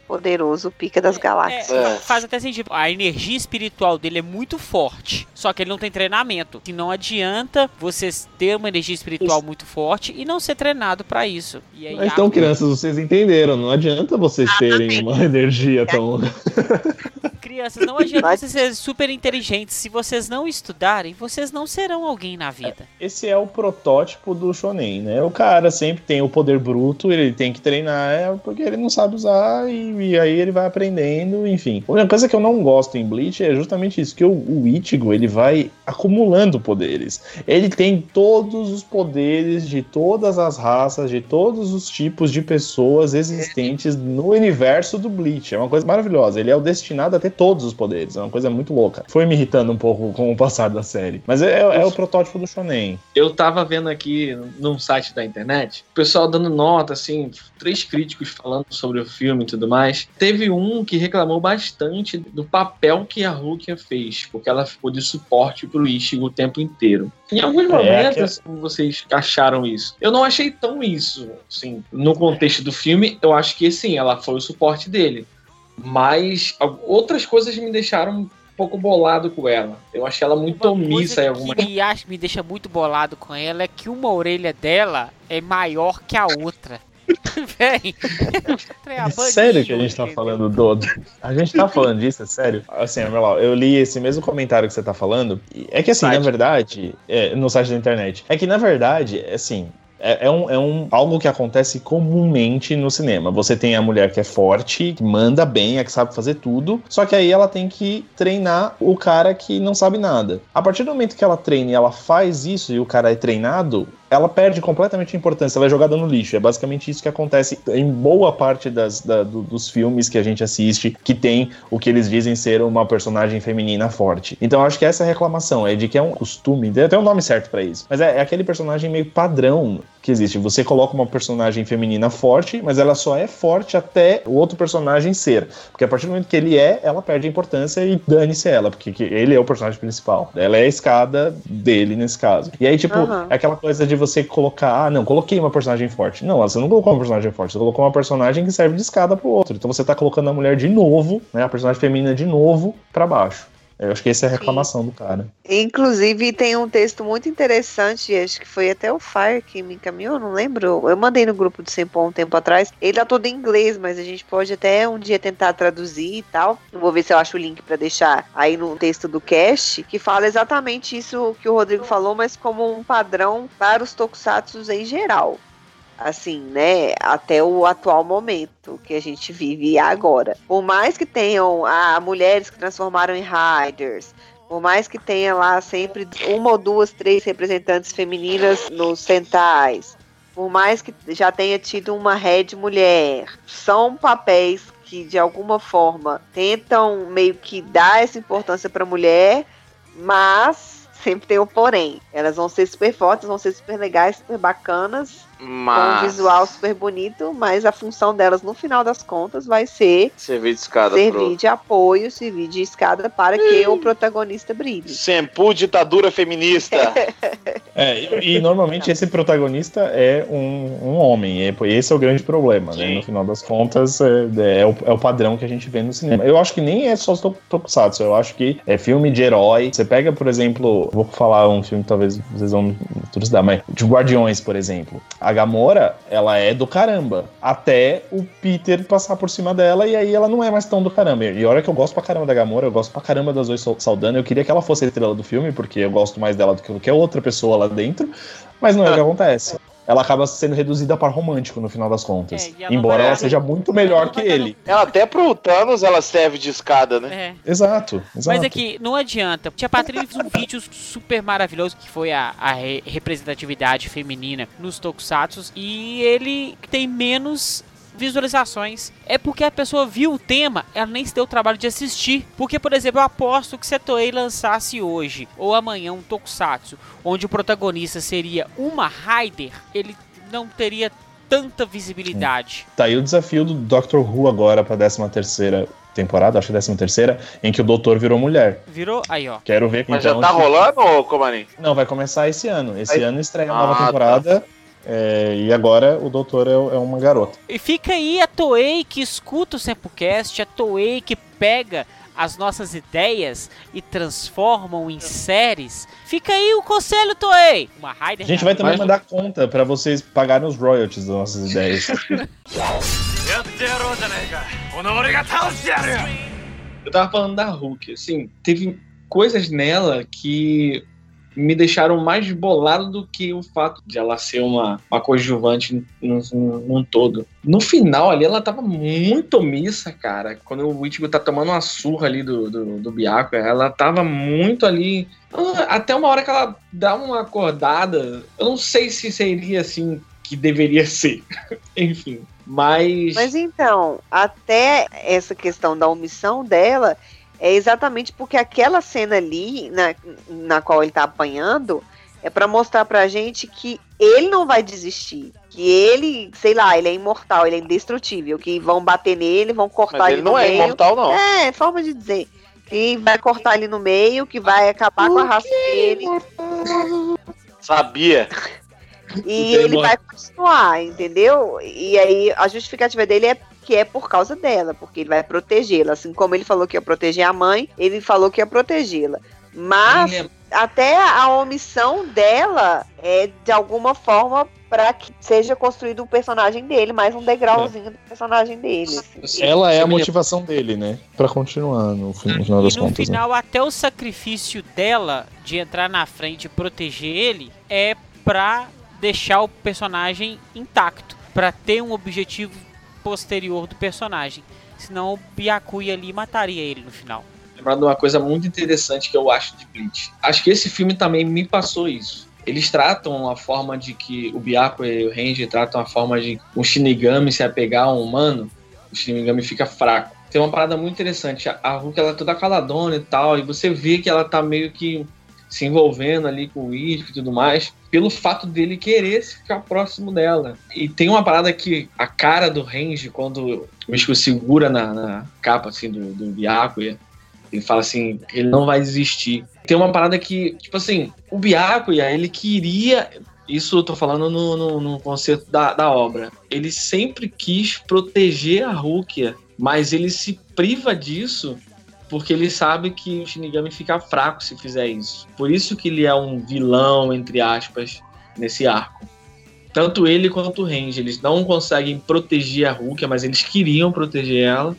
D: poderoso, Pica das Galáxias.
B: É,
A: É.
B: faz até sentido. A energia espiritual dele é muito forte, só que ele não tem treinamento. E não adianta você ter uma energia espiritual muito forte e não ser treinado pra isso. E aí,
C: Mas então, crianças, vocês entenderam. Não adianta vocês terem uma [LAUGHS] energia tão.
B: a [LAUGHS] Crianças, não adianta vocês serem super inteligentes. Se vocês não estudarem, vocês não serão alguém na vida.
C: Esse é o protótipo do shonen, né? O cara sempre tem o poder bruto, ele tem que treinar é, porque ele não sabe usar e, e aí ele vai aprendendo, enfim. Uma coisa que eu não gosto em Bleach é justamente isso, que o, o Ichigo, ele vai acumulando poderes. Ele tem todos os poderes de todas as raças, de todos os tipos de pessoas existentes no universo do Bleach. É uma coisa maravilhosa. Ele é o destinado a ter todos os poderes. É uma coisa muito louca. Foi me irritando um pouco com o passar da série. Mas é, é o protótipo do shonen.
E: Eu tava vendo aqui num site da internet, o pessoal dando nota, assim, três críticos falando sobre o filme e tudo mais. Teve um que reclamou bastante do papel que a Rukia fez, porque ela ficou de suporte pro Ichigo o tempo inteiro. Em alguns
C: É,
E: momentos,
C: que-
E: assim, vocês acharam isso. Eu não achei tão isso, assim, no contexto do filme, eu acho que, sim, ela foi o suporte dele. Mas outras coisas me deixaram um pouco bolado com ela. Eu achei ela muito
B: Uma
E: omissa em algumas
B: que me, acha, me deixa muito bolado com ela é que uma orelha dela é maior que a outra. [LAUGHS] Véi.
C: É sério que a gente tá falando do. A gente tá falando disso, é sério? Assim, lá, eu li esse mesmo comentário que você tá falando. É que assim,
E: Site.
C: na verdade, é, no site da internet. É que na verdade, assim. É, é um, é um algo que acontece comumente no cinema. Você tem a mulher que é forte, que manda bem, é que sabe fazer tudo, só que aí ela tem que treinar o cara que não sabe nada. A partir do momento que ela treina e ela faz isso e o cara é treinado, ela perde completamente a importância, ela é jogada no lixo. É basicamente isso que acontece em boa parte das, da- do- dos filmes que a gente assiste, que tem o que eles dizem ser uma personagem feminina forte. Então acho que essa é reclamação, é de que é um costume, tem até um nome certo pra isso, mas é, é aquele personagem meio padrão que existe. Você coloca uma personagem feminina forte, mas ela só é forte até o outro personagem ser. Porque a partir do momento que ele é, ela perde a importância e dane-se ela, porque que- ele é o personagem principal. Ela é a escada dele nesse caso. E aí, tipo,
D: Aham.
C: é aquela coisa de você colocar, ah, não, coloquei uma personagem forte. Não, você não colocou uma personagem forte, você colocou uma personagem que serve de escada pro outro. Então você tá colocando a mulher de novo, né, a personagem feminina de novo pra baixo. Eu acho que essa é a reclamação do cara.
D: Inclusive, tem um texto muito interessante, acho que foi até o Fire que me encaminhou, não lembro. Eu mandei no grupo do Sempo há um tempo atrás. Ele tá todo em inglês, mas a gente pode até um dia tentar traduzir e tal. Eu vou ver se eu acho o link para deixar aí no texto do cast, que fala exatamente isso que o Rodrigo falou, mas como um padrão para os tokusatsu em geral. Assim, né? Até o atual momento que a gente vive agora. Por mais que tenham ah, mulheres que transformaram em riders, por mais que tenha lá sempre uma ou duas, três representantes femininas nos centais, por mais que já tenha tido uma head mulher, são papéis que de alguma forma tentam meio que dar essa importância para a mulher, mas sempre tem o porém. Elas vão ser super fortes, vão ser super legais, super bacanas, com um
A: Mas.
D: visual super bonito, mas a função delas no final das contas vai ser
A: Servir de escada
D: servir
A: pro.
D: de apoio, servir de escada para que o protagonista brilhe.
A: Sempu ditadura feminista. [LAUGHS]
C: É, e, e normalmente esse protagonista é um, um homem, e esse é o grande problema, né?
A: Sim.
C: No final das contas, é, é o, é o padrão que a gente vê no cinema. Eu acho que nem é só tokusatsu, eu acho que é filme de herói. Você pega, por exemplo, vou falar um filme que talvez vocês vão me trucidar, mas de Guardiões, por exemplo. A Gamora, ela é do caramba, até o Peter passar por cima dela e aí ela não é mais tão do caramba. E olha que eu gosto pra caramba da Gamora, eu gosto pra caramba das Zoe Saldana, eu queria que ela fosse a estrela do filme, porque eu gosto mais dela do que qualquer outra pessoa lá dentro, mas não é o que acontece. Ela acaba sendo reduzida para romântico no final das contas.
B: É, ela
C: embora ela seja muito melhor que ele.
A: Ela até pro Thanos ela serve de escada, né?
B: É.
C: Exato, exato.
B: Mas é que não adianta. Tia Patrícia fez um vídeo super maravilhoso que foi a, a re- representatividade feminina nos tokusatsu e ele tem menos visualizações. É porque a pessoa viu o tema, ela nem se deu o trabalho de assistir. Porque, por exemplo, eu aposto que se a Toei lançasse hoje ou amanhã um tokusatsu onde o protagonista seria uma Raider, ele não teria tanta visibilidade.
C: Tá aí o desafio do Doctor Who agora pra 13 terceira temporada, acho que 13 terceira, em que o doutor virou mulher.
B: Virou? Aí, ó.
C: Quero ver
A: Mas
C: então,
A: já tá rolando, ô Comarim?
C: Não, vai começar esse ano. Esse
A: Aí-
C: ano estreia a
A: Ah,
C: nova
A: tá.
C: É, e agora o doutor é, é, uma garota.
B: E fica aí a Toei que escuta o Sempocast, a Toei que pega as nossas ideias e transformam em séries. Fica aí o conselho, Toei! Uma Raider.
C: A gente vai também mandar conta para vocês pagarem os royalties das nossas ideias. [LAUGHS]
E: Eu tava falando da Hulk, assim, teve coisas nela que me deixaram mais bolado do que o fato de ela ser uma, uma coadjuvante num, todo. No final ali, ela tava muito omissa, cara. Quando o Ichigo tá tomando uma surra ali do, do, do Byakuya, ela tava muito ali... Ah, Até uma hora que ela dá uma acordada, eu não sei se seria assim que deveria [LAUGHS] ser. Enfim, mas...
D: Mas então, até essa questão da omissão dela é exatamente porque aquela cena ali, na, na qual ele tá apanhando, é para mostrar pra gente que ele não vai desistir. Que ele, sei lá, ele é imortal, ele é indestrutível. Que vão bater nele, vão cortar
A: Mas
D: ele
A: ele não
D: no
A: é
D: meio.
A: imortal, não.
D: É, forma de dizer. Que vai cortar ele no meio, que vai acabar com a raça dele.
A: Sabia.
D: E ele vai continuar, entendeu? E aí a justificativa dele é que é por causa dela, porque ele vai protegê-la. Assim como ele falou que ia proteger a mãe, ele falou que ia protegê-la. Mas
E: é-
D: até a omissão dela é de alguma forma para que seja construído o personagem dele, mais um degrauzinho do personagem dele. assim.
C: Ela é a motivação dele, né? Pra continuar no, fim- no final das
B: E no
C: contas. né?
B: final, até o sacrifício dela de entrar na frente e proteger ele é pra deixar o personagem intacto, pra ter um objetivo posterior do personagem. Senão o Byakuya ali mataria ele no final.
E: lembrando uma coisa muito interessante que eu acho de Bleach. Acho que esse filme também me passou isso. Eles tratam a forma de que o Byakuya e o Renji tratam a forma de um Shinigami se apegar a um humano, o Shinigami fica fraco. Tem uma parada muito interessante. A Hulk ela é toda caladona e tal, e você vê que ela tá meio que se envolvendo ali com o Ichigo e tudo mais, pelo fato dele querer ficar próximo dela. E tem uma parada que a cara do Renji, quando o Ichigo segura na, na capa assim, do, do Byakuya, ele fala assim, ele não vai desistir. Tem uma parada que, tipo assim, o Byakuya, ele queria. Isso eu tô falando no, no, no conceito da, da obra. Ele sempre quis proteger a Rukia, mas ele se priva disso porque ele sabe que o Shinigami fica fraco se fizer isso. Por isso que ele é um vilão, entre aspas, nesse arco. Tanto ele quanto o Range, eles não conseguem proteger a Rukia, mas eles queriam proteger ela.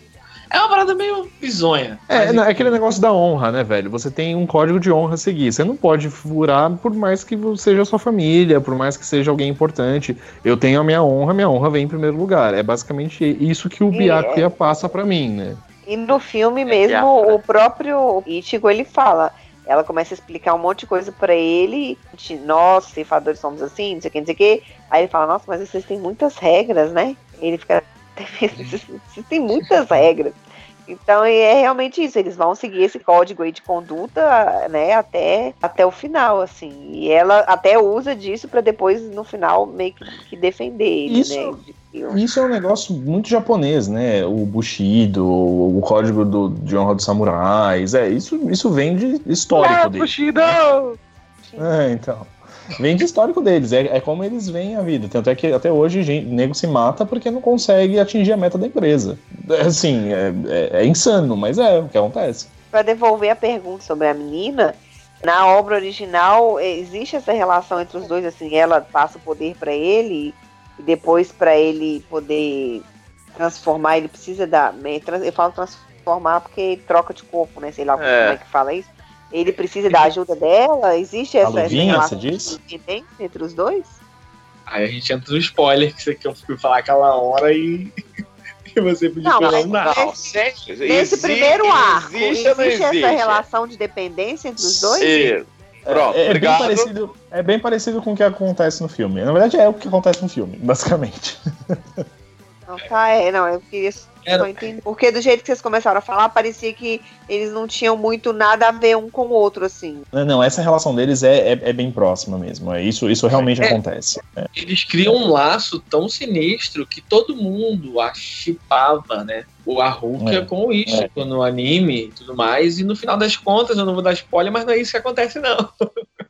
E: É uma parada meio bizonha.
C: É, não, é aquele negócio da honra, né, velho? Você tem um código de honra a seguir. Você não pode furar por mais que seja sua família, por mais que seja alguém importante. Eu tenho a minha honra, minha honra vem em primeiro lugar. É basicamente isso que o Byakuya passa pra mim, né?
D: E no filme
A: É
D: mesmo,
A: Biafra.
D: o próprio Ichigo, ele fala. Ela começa a explicar um monte de coisa pra ele. de, Nós, ceifadores, somos assim, não sei o que, não sei o que. Aí ele fala, nossa, mas vocês têm muitas regras, né? Ele fica, [LAUGHS] vocês vocês têm muitas regras. Então é realmente isso, eles vão seguir esse código aí de conduta, né, até, até o final, assim. E ela até usa disso pra depois, no final, meio que, que defender ele,
C: Isso-
D: né?
C: Isso é um negócio muito japonês, né? O Bushido, o código do, de honra dos samurais. É, isso, isso vem de histórico deles.
A: Bushido!
C: É, então. Vem de histórico deles, é, é como eles veem a vida. Tanto é que até hoje gente, nego se mata porque não consegue atingir a meta da empresa. É, Assim, é, é- é insano, mas é o que acontece.
D: Para devolver a pergunta sobre a menina, na obra original existe essa relação entre os dois, assim, ela passa o poder para ele e depois para ele poder transformar, ele precisa da, trans- eu falo transformar porque troca de corpo, né, sei lá
A: É.
D: como é que fala isso. Ele precisa da ajuda dela, existe essa, essa
C: luvinha,
D: relação
C: você diz?
D: de dependência entre os dois?
E: Aí a gente entra no spoiler que você que eu fui falar aquela hora e, [LAUGHS] e você podia
D: Não,
E: falar
D: mas-
E: nada.
A: Não, sério.
D: Nesse
A: Existe-
D: primeiro arco,
A: existe
D: existe,
A: não
D: essa relação de dependência entre os dois?
A: Sim. Pronto,
C: é, é bem
A: obrigado.
C: parecido, é bem parecido com o que acontece no filme. Na verdade, é o que acontece no filme, basicamente.
D: Não, tá, é, não, eu queria só
E: Era-
D: entender. Porque do jeito que vocês começaram a falar, parecia que eles não tinham muito nada a ver um com o outro, assim.
C: Não, não, essa relação deles é, é, é bem próxima mesmo. É, isso, isso realmente
E: É.
C: acontece. É.
E: Eles criam um laço tão sinistro que todo mundo a chipava, né? O Haruka
C: É.
E: com o Ichigo no anime e tudo mais. E no final das contas, eu não vou dar spoiler, mas não é isso que acontece, não. [LAUGHS]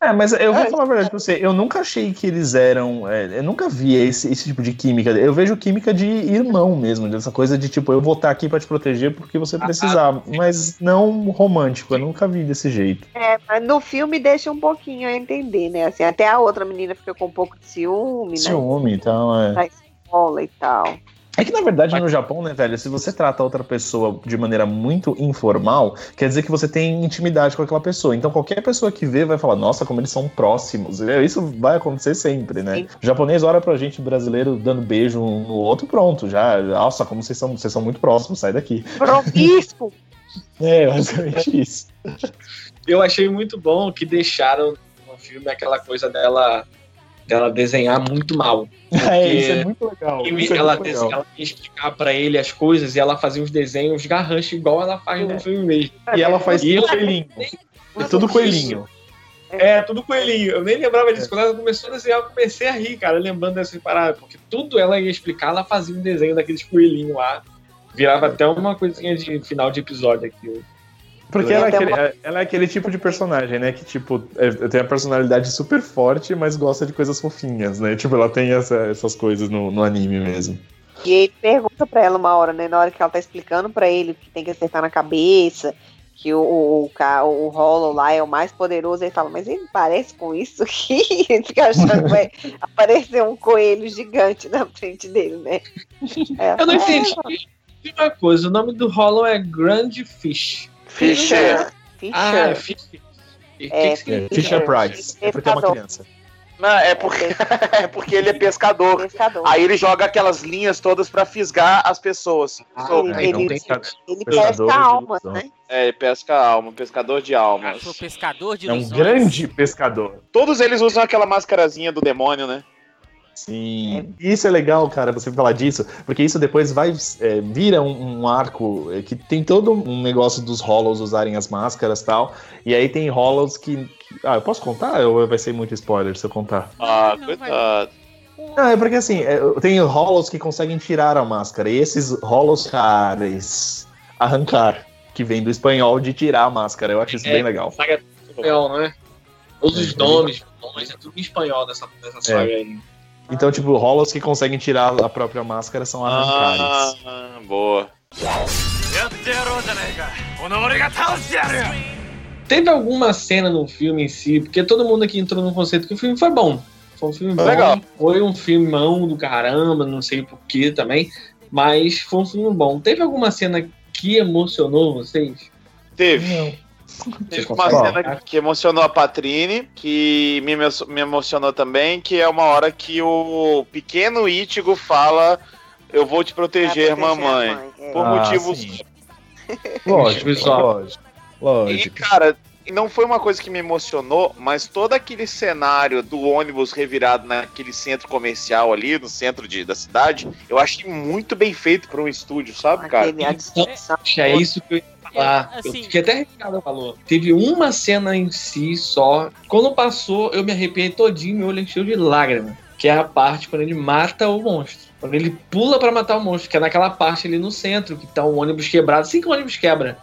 C: É, mas eu vou falar a verdade pra você, eu nunca achei que eles eram. é, eu nunca vi esse, esse tipo de química. Eu vejo química de irmão mesmo, dessa coisa de tipo, eu vou estar aqui pra te proteger porque você precisar. Mas não romântico, eu nunca vi desse jeito.
D: É, mas no filme deixa um pouquinho a entender, né? Assim, até a outra menina fica com um pouco de ciúme, né?
C: Ciúme e tal, é.
D: Da escola e tal.
C: É que na verdade no Japão, né, velho, se você trata outra pessoa de maneira muito informal, quer dizer que você tem intimidade com aquela pessoa. Então qualquer pessoa que vê vai falar, nossa, como eles são próximos. E Isso vai acontecer sempre, né?
D: Sim.
C: O japonês olha pra gente brasileiro dando beijo um no outro, pronto, já. Nossa, como vocês são, vocês são muito próximos, sai daqui.
D: Promisco. [LAUGHS]
C: É, basicamente isso.
E: Eu achei muito bom que deixaram no filme aquela coisa dela, dela desenhar muito mal. [LAUGHS]
C: É, isso é muito legal.
E: E
C: isso é
E: ela,
C: muito
E: des-
C: legal.
E: ela ia explicar pra ele as coisas e ela fazia uns desenhos garranchos igual ela faz no filme mesmo.
C: E ela faz
E: E
C: tudo coelhinho. É tudo coelhinho.
E: É, tudo coelhinho. Eu nem lembrava disso. Quando ela começou a desenhar, eu comecei a rir, cara, lembrando dessa parada. Porque tudo ela ia explicar, ela fazia um desenho daqueles coelhinhos lá. Virava até uma coisinha de final de episódio aqui.
C: Porque ela é, aquele, ela é aquele tipo de personagem, né? Que, tipo, é, tem a personalidade super forte, mas gosta de coisas fofinhas, né? Tipo, ela tem essa- essas coisas no, no anime mesmo.
D: E ele pergunta pra ela uma hora, né? Na hora que ela tá explicando pra ele que tem que acertar na cabeça, que o, o, o, o Hollow lá é o mais poderoso, ele fala, mas ele parece com isso aqui? [LAUGHS] Ele fica achando que vai [LAUGHS] aparecer um coelho gigante na frente dele, né? É,
E: Eu não
D: é,
E: entendi. E uma coisa, o nome do Hollow é Grand Fish.
A: Fischer.
D: Fischer.
E: Ah, Fish. E o que
D: É,
E: que?
C: Fisher Price. É porque é uma criança.
A: Não, é porque, [LAUGHS] é porque ele é pescador.
D: Pescador.
A: Aí ele joga aquelas linhas todas pra fisgar as pessoas.
E: Ah,
A: So-
D: ele- ele- Ele pesca almas, né?
A: É, ele pesca alma, pescador de almas.
B: Pescador de
C: É um
B: ilusões.
C: grande pescador.
A: Todos eles usam aquela mascarazinha do demônio, né?
C: Sim. E isso é legal, cara, você falar disso, porque isso depois vai é, vira um, um arco é, que tem todo um negócio dos Hollows usarem as máscaras e tal. E aí tem Hollows que, que- Ah, eu posso contar ou vai ser muito spoiler se eu contar?
A: Ah,
B: Não,
A: coitado.
C: Não, é porque assim, é, tem Hollows que conseguem tirar a máscara. E esses Hollows caras arrancar, que vem do espanhol de tirar a máscara. Eu acho isso
E: É.
C: bem legal.
E: Saga espanhol, é? Todos os
C: É,
E: nomes, nomes, é tudo em espanhol dessa, dessa saga aí.
C: Então, tipo, rolas que conseguem tirar a própria máscara são arrancares.
A: Ah, boa.
E: Teve alguma cena no filme em si, porque todo mundo aqui entrou no conceito que o filme foi bom. Foi um filme foi bom,
A: legal.
E: Foi um filmão do caramba, não sei porquê também, mas foi um filme bom. Teve alguma cena que emocionou vocês?
A: Teve.
C: Não.
A: Teve uma cena que emocionou a Patrine, que me, me emocionou também, que é uma hora que o pequeno Ítigo fala Eu vou te proteger,
D: Pra proteger
A: mamãe.
D: mãe, é.
A: Por
C: Ah,
A: motivos.
C: sim. [LAUGHS] Lógico,
E: Pessoal.
C: lógico. Lógico.
A: E, cara, e não foi uma coisa que me emocionou, mas todo aquele cenário do ônibus revirado naquele centro comercial ali, no centro de, da cidade, eu achei muito bem feito pra um estúdio, sabe, cara?
D: Aquele, a destruição.
E: É isso que eu falar.
B: É, assim-
E: Eu fiquei até arrepiado falou. Teve uma cena em si só. Quando passou, eu me arrepiei todinho, meu olho encheu de lágrima. Que é a parte quando ele mata o monstro. Quando ele pula pra matar o monstro, que é naquela parte ali no centro, que tá um ônibus quebrado. Assim que o ônibus quebra.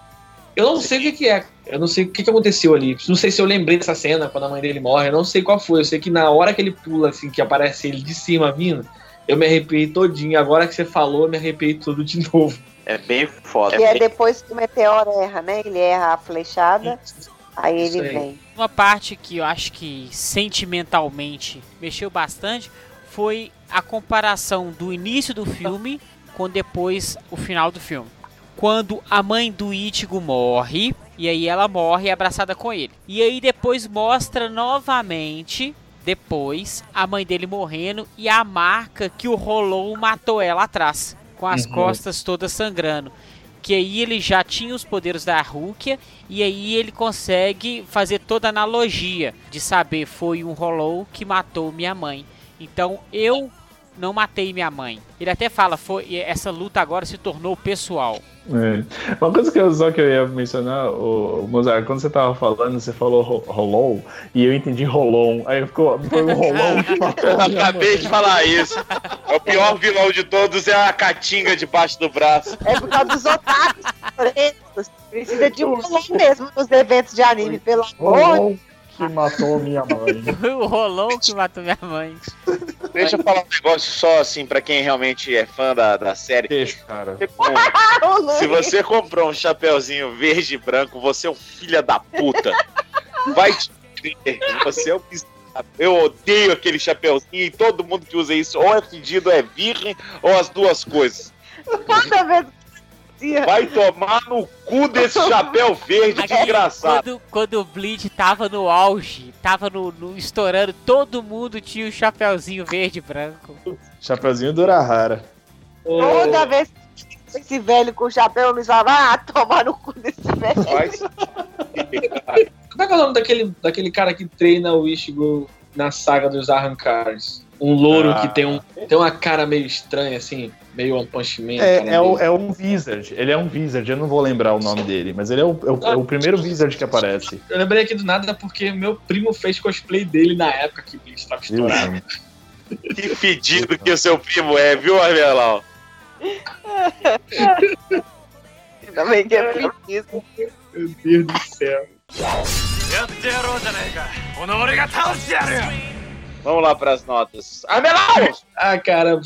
E: Eu não sei o que, que é. Eu não sei o que, que aconteceu ali. Não sei se eu lembrei dessa cena quando a mãe dele morre. Eu não sei qual foi. Eu sei que na hora que ele pula, assim, que aparece ele de cima vindo, eu me arrepiei todinho. Agora que você falou, eu me arrepiei tudo de [LAUGHS] novo.
A: É bem foda.
D: Que é depois que o meteoro erra, né? Ele erra a flechada, aí ele
E: aí.
D: vem.
B: Uma parte que eu acho que sentimentalmente mexeu bastante foi a comparação do início do filme com depois o final do filme. Quando a mãe do Ichigo morre, e aí ela morre abraçada com ele. E aí depois mostra novamente, depois, a mãe dele morrendo e a marca que o Rolou matou ela atrás, com as
E: Uhum.
B: costas todas sangrando. Que aí ele já tinha os poderes da Rukia e aí ele consegue fazer toda a analogia de saber foi um Hollow que matou minha mãe. Então eu não matei minha mãe. Ele até fala, foi essa luta agora se tornou pessoal.
C: É. Uma coisa que eu, só que eu ia mencionar, o, o Mozart, quando você tava falando, você falou ro- rolou, e eu entendi rolon. Aí ficou, foi um rolon [LAUGHS] minha
A: acabei de falar isso. É o pior vilão de todos, é a catinga debaixo do braço.
D: É por causa dos otários pretos. Precisa de um rolão mesmo nos eventos de anime, pelo amor.
C: Rolon que matou minha mãe. [LAUGHS]
B: Foi o Rolou que matou minha mãe.
A: Deixa eu falar um negócio só assim, pra quem realmente é fã da, da série.
C: Deixa, cara.
A: Você compra- [LAUGHS] Se você comprou um chapeuzinho verde e branco, você é um filho da puta. Vai te crer. Você é um Eu odeio aquele chapeuzinho e todo mundo que usa isso ou é fedido, ou é virgem, ou as duas coisas.
D: Toda vez
A: Vai tomar no cu desse [LAUGHS] chapéu verde,
B: Aqui,
A: desgraçado.
B: Quando, quando o Bleach tava no auge, tava no, no- estourando, todo mundo tinha o chapeuzinho verde e branco.
C: Chapeuzinho do Urahara.
D: Toda vez que esse velho com chapéu, o Luiz fala, ah, tomar no cu desse velho.
A: Mas- [LAUGHS]
E: Como é que é o nome daquele, daquele cara que treina o Ichigo na saga dos Arrancars? Um louro
C: Ah.
E: que tem, um, tem uma cara meio estranha, assim, meio One Punch Man. cara,
C: É, é,
E: meio-
C: o- é um Wizard. Ele é um Wizard, eu não vou lembrar o nome dele, mas ele é o, é o- é o primeiro Wizard que aparece.
E: Eu lembrei aqui do nada porque meu primo fez cosplay dele na época que o Bleach tava
C: Viu,
E: estourado.
C: gente?
A: Que fedido que o seu primo é, viu, Armelau? [LAUGHS]
D: Ainda bem que é preciso.
E: Meu Deus do céu.
F: やってやろうじゃねえかこの俺が倒してやるよ
A: Vamos lá pras notas. Armelau!
E: Ah, cara,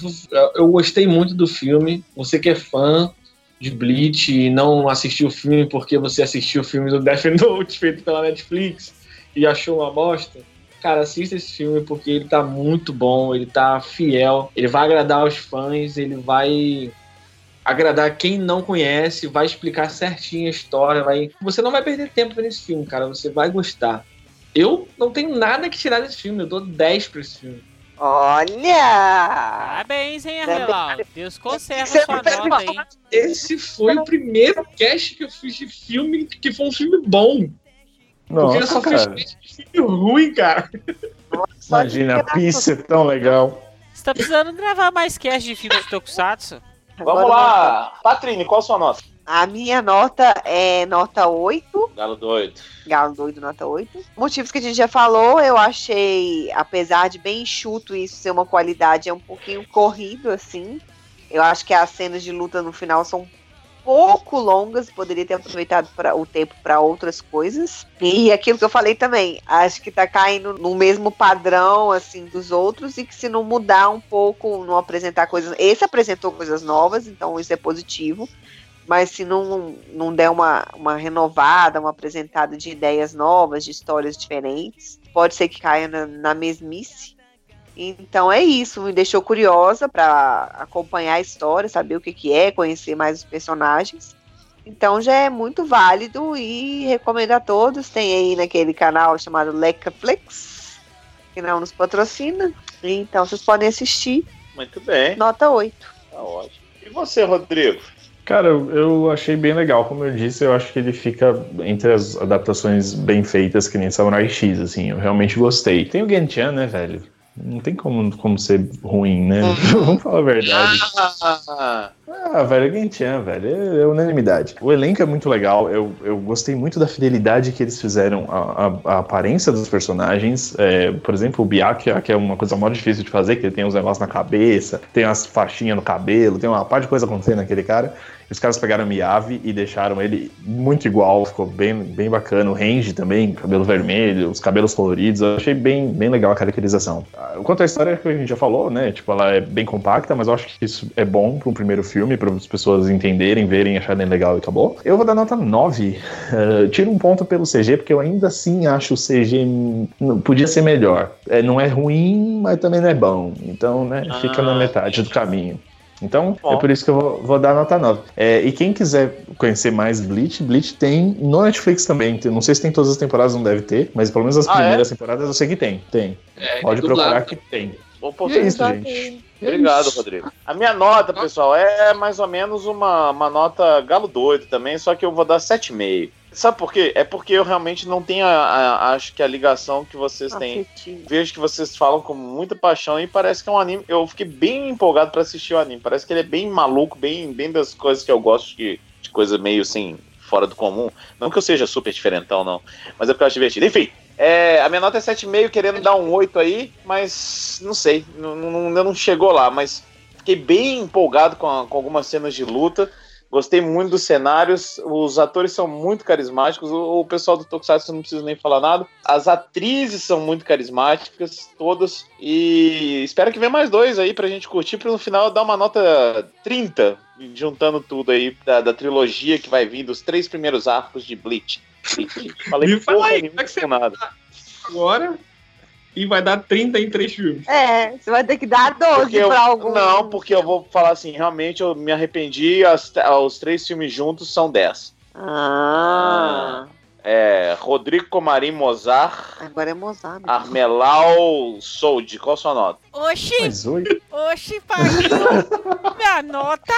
E: eu gostei muito do filme. Você que é fã de Bleach e não assistiu o filme porque você assistiu o filme do Death Note [LAUGHS] feito pela Netflix e achou uma bosta, cara, assista esse filme porque ele tá muito bom, ele tá fiel, ele vai agradar os fãs, ele vai agradar quem não conhece, vai explicar certinho a história, vai... Você não vai perder tempo vendo esse filme, cara, você vai gostar. Eu não tenho nada que tirar desse filme, eu dou 10 pra esse filme.
D: Olha!
B: Parabéns, hein, Arrelau? Deus conserva
D: Você
B: sua nota aí.
E: Esse foi o primeiro cast que eu fiz de filme que foi um filme bom. Porque eu
C: Nossa,
E: só fiz
C: cara.
E: cast de filme ruim, cara.
C: Imagina, a pizza é tão legal.
B: Você tá precisando gravar mais cast de filme de Tokusatsu?
A: Vamos lá. Patrine, qual a sua nota?
D: A minha nota é nota 8.
A: Galo doido.
D: Galo doido, nota 8. Motivos que a gente já falou, eu achei, apesar de bem enxuto isso ser uma qualidade, é um pouquinho corrido, assim. Eu acho que as cenas de luta no final são pouco longas, poderia ter aproveitado pra, o tempo para outras coisas. E aquilo que eu falei também, acho que tá caindo no mesmo padrão, assim, dos outros, e que se não mudar um pouco, não apresentar coisas. Esse apresentou coisas novas, então isso é positivo mas se não, não der uma, uma renovada, uma apresentada de ideias novas, de histórias diferentes, pode ser que caia na, na mesmice. Então é isso, me deixou curiosa para acompanhar a história, saber o que, que é, conhecer mais os personagens. Então já é muito válido e recomendo a todos. Tem aí naquele canal chamado Lecaflix, que não nos patrocina. Então vocês podem assistir.
A: Muito bem.
D: Nota 8.
A: Tá ótimo. E você, Rodrigo?
C: Cara, eu achei bem legal, como eu disse, eu acho que ele fica entre as adaptações bem feitas, que nem Samurai X, assim, eu realmente gostei. Tem o Gentian, né, velho? Não tem como, como ser ruim, né? [LAUGHS] Vamos falar a verdade.
A: Ah,
C: Ah, velho, Gentian, velho, é, é unanimidade. O elenco é muito legal, eu, eu gostei muito da fidelidade que eles fizeram à, à- à aparência dos personagens. É, por exemplo, o Byakuya, que é uma coisa mó difícil de fazer, que ele tem uns negócios na cabeça, tem umas faixinhas no cabelo, tem uma parte de coisa acontecendo naquele cara. Os caras pegaram o Miyavi e deixaram ele muito igual, ficou bem, bem bacana. O Range também, cabelo vermelho, os cabelos coloridos, eu achei bem, bem legal a caracterização. Ah, Quanto à história que a gente já falou, né? Tipo, ela é bem compacta, mas eu acho que isso é bom para um primeiro filme, para as pessoas entenderem, verem, acharem legal e acabou. Eu vou dar nota 9. Uh, tiro um ponto pelo CG, porque eu ainda assim acho o CG podia ser melhor. É, não é ruim, mas também não é bom. Então, né, fica na
A: Ah,
C: metade do caminho. Então,
A: Bom.
C: é por isso que eu vou, vou dar nota 9. É, e quem quiser conhecer mais Bleach, Bleach tem no Netflix também. Não sei se tem todas as temporadas, não deve ter, mas pelo menos as
A: Ah,
C: primeiras temporadas eu sei que tem. Tem.
E: É,
C: Pode procurar que tem.
A: boa
C: E é isso,
A: oportunidade.
C: gente.
A: Obrigado. Rodrigo. A minha nota, pessoal, é mais ou menos uma, uma nota galo doido também, só que eu vou dar 7,5. Sabe por quê? É porque eu realmente não tenho, a, a- acho que a ligação que vocês têm.
D: Afetivo.
A: Vejo que vocês falam com muita paixão e parece que é um anime. Eu fiquei bem empolgado pra assistir o anime. Parece que ele é bem maluco, bem, bem das coisas que eu gosto de, de coisa meio assim, fora do comum. Não que eu seja super diferentão, não. Mas é porque eu acho divertido. Enfim, é, a minha nota é 7,5, querendo dar um 8 aí, mas não sei. Não, não, não chegou lá, mas fiquei bem empolgado com, a- com algumas cenas de luta. Gostei muito dos cenários, os atores são muito carismáticos, o, o pessoal do Tokusatsu não precisa nem falar nada. As atrizes são muito carismáticas, todas. E espero que venha mais dois aí pra gente curtir, pra no final dar uma nota 30, juntando tudo aí da, da trilogia que vai vir dos três primeiros arcos de Bleach. Falei
E: Me fala aí, como é que você
A: nada.
E: Agora, e vai dar 30 em três filmes.
D: É, você vai ter que dar 12
A: Porque eu-
D: pra algum.
A: Não, porque eu vou falar assim, realmente eu me arrependi, as- os três filmes juntos são 10.
D: Ah,
A: É, Rodrigo Comarim Mozart,
D: agora é Mozart.
A: Armelau Sold, qual a sua nota?
B: Oxi,
C: Mas oi.
B: oxi, Paquinho. Minha nota.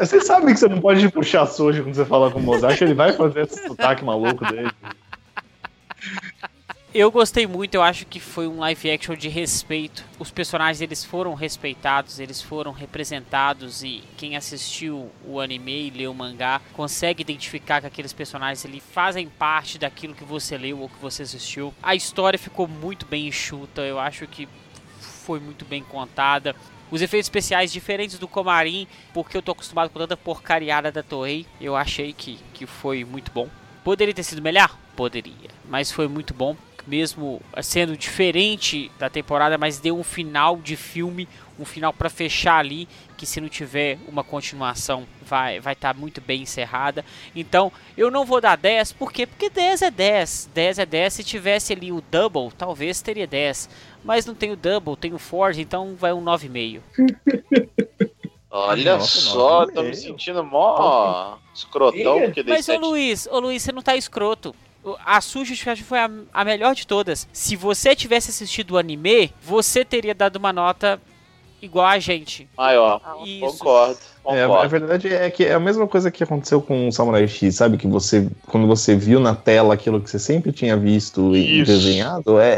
C: Você sabe que você não pode puxar soja quando você fala com o Mozart, ele vai fazer esse sotaque maluco dele.
B: Eu gostei muito, eu acho que foi um live action de respeito. Os personagens eles foram respeitados, eles foram representados e quem assistiu o anime e leu o mangá consegue identificar que aqueles personagens ali fazem parte daquilo que você leu ou que você assistiu. A história ficou muito bem enxuta, eu acho que foi muito bem contada. Os efeitos especiais diferentes do Comarim, porque eu tô acostumado com tanta porcariada da Toei, eu achei que, que foi muito bom. Poderia ter sido melhor? Poderia. Mas foi muito bom, mesmo sendo diferente da temporada, mas deu um final de filme, um final pra fechar ali, que se não tiver uma continuação vai vai estar muito bem encerrada. Então, eu não vou dar 10, por quê? Porque 10 é 10. 10 é 10, se tivesse ali o double, talvez teria 10. Mas não tem o double, tem o Forge, então vai um 9,5. [LAUGHS]
A: Olha
C: Nossa,
A: só,
C: nove e
A: tô me
C: meio.
A: sentindo mó escrotão, porque dei
B: Mas ô. Luiz, ô Luiz, você não tá escroto. A sua justificativa foi a, a melhor de todas. Se você tivesse assistido o anime, você teria dado uma nota igual a gente.
A: Maior.
B: Isso.
A: Concordo,
C: É, a verdade é que é a mesma coisa que aconteceu com o Samurai X, sabe? Que você, quando você viu na tela aquilo que você sempre tinha visto e
A: Isso.
C: desenhado, é,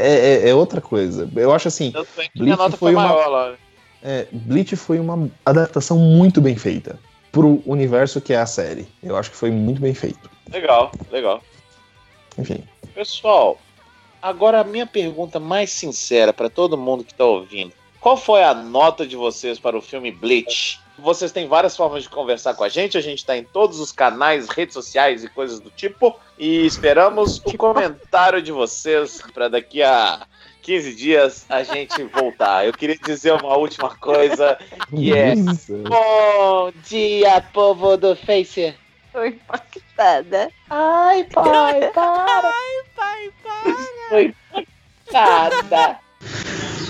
C: é, é outra coisa. Eu acho assim,
A: Tanto é que
C: Bleach
A: nota foi,
C: foi uma-
A: maior lá.
C: é, Bleach foi uma adaptação muito bem feita pro universo que é a série. Eu acho que foi muito bem feito.
A: Legal, legal.
C: Enfim.
A: Pessoal, agora a minha pergunta mais sincera para todo mundo que tá ouvindo. Qual foi a nota de vocês para o filme Bleach? Vocês têm várias formas de conversar com a gente, a gente está em todos os canais, redes sociais e coisas do tipo. E esperamos o comentário de vocês para daqui a 15 dias a gente voltar. Eu queria dizer uma última coisa, que é
C: Nossa.
A: Bom dia, povo do Face.
D: Tô impactada.
A: Ai, pai, [LAUGHS] para.
B: Pai, pai.
A: Foi impactada.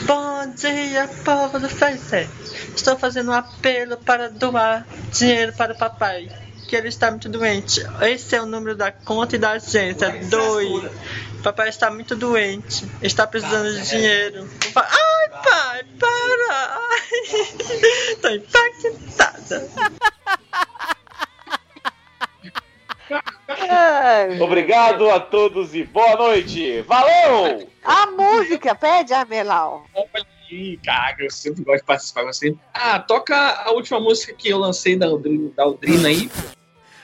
I: Bom dia, povo do Face. Estou fazendo um apelo para doar dinheiro para o papai, que ele está muito doente. Esse é o número da conta e da agência. Doe. Papai está muito doente. Está precisando de dinheiro. Ai, pai, para! Ai, [LAUGHS] Estou impactada. [LAUGHS]
A: Obrigado a todos e boa noite. Valeu!
D: A música, pede, Armelau.
E: Ih, cara, eu sempre gosto de participar com você. Ah, toca a última música que eu lancei da Aldrina, da Aldrina aí.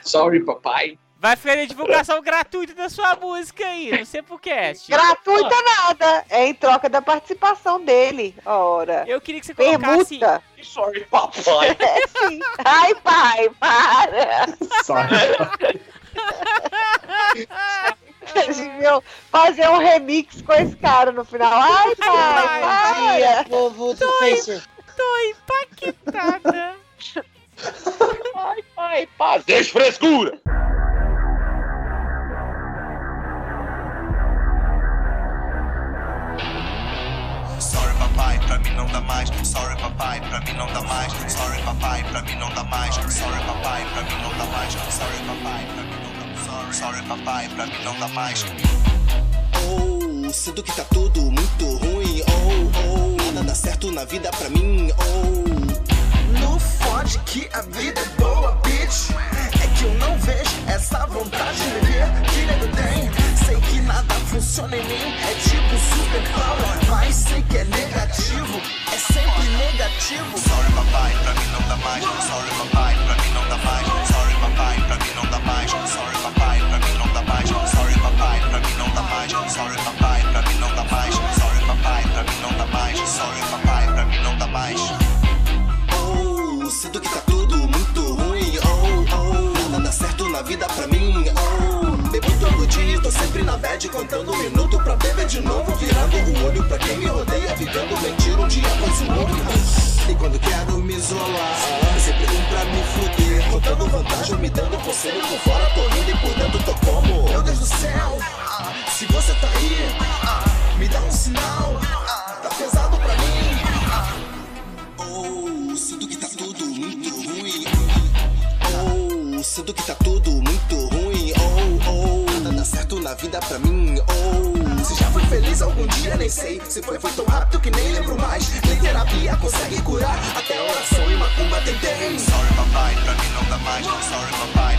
E: Sorry, papai.
B: Vai fazer divulgação gratuita da sua música aí, no Sempocast.
D: Gratuita nada. É em troca da participação dele. Ora.
B: Eu queria que você colocasse.
D: Permuta.
A: Sorry, papai. [LAUGHS]
D: É sim. Ai, pai, para.
C: Sorry.
D: Deviam fazer um remix com esse cara no final. Ai, pai, para.
A: povo do Face.
B: Tô impactada.
A: Ai, pai, para. Deixa frescura.
J: Mim não dá mais. Sorry papai, pra mim não dá mais. Sorry papai, pra mim não dá mais. Sorry papai, pra mim não dá mais. Sorry papai, pra mim não dá mais. Sorry, papai, pra mim não dá mais.
K: Oh, sinto que tá tudo muito ruim. Oh, oh, nada certo na vida pra mim. Oh,
H: Não fode que a vida é boa, bitch. É que eu não vejo essa vontade de viver que nego tem. Sei que nada funciona em mim, é tipo super power. Mas sei que é negativo, é sempre negativo.
J: Sorry papai, pra mim não dá mais. Sorry papai, pra mim não dá mais. Sorry papai, pra mim não dá mais. Sorry papai, pra mim não dá mais. Sorry papai, pra mim não dá mais. Sorry papai, pra mim não dá mais. Sorry papai, pra mim não dá mais. Sorry papai, pra mim não dá mais.
K: oh, sinto que tá tudo muito ruim. Oh, oh, nada dá certo na vida pra mim. Tô sempre na bad, contando um minuto pra beber de novo. Virando o olho pra quem me rodeia, vivendo mentira um dia após o outro. E quando quero me isolar, sempre um pra me fuder. Contando vantagem, me dando conselho por fora, tô indo e por dentro tô como.
H: Meu Deus do céu, se você tá aí, me
K: dá um sinal. Tá pesado pra mim. Oh, sinto que tá tudo muito ruim. Oh, sinto que tá tudo muito ruim da vida pra mim. Oh, se já foi feliz algum dia, nem sei. Se foi, foi tão rápido que nem lembro mais. Nem terapia consegue curar. Até oração e macumba tentei.
J: Sorry, papai, pra mim não dá mais. Sorry, papai.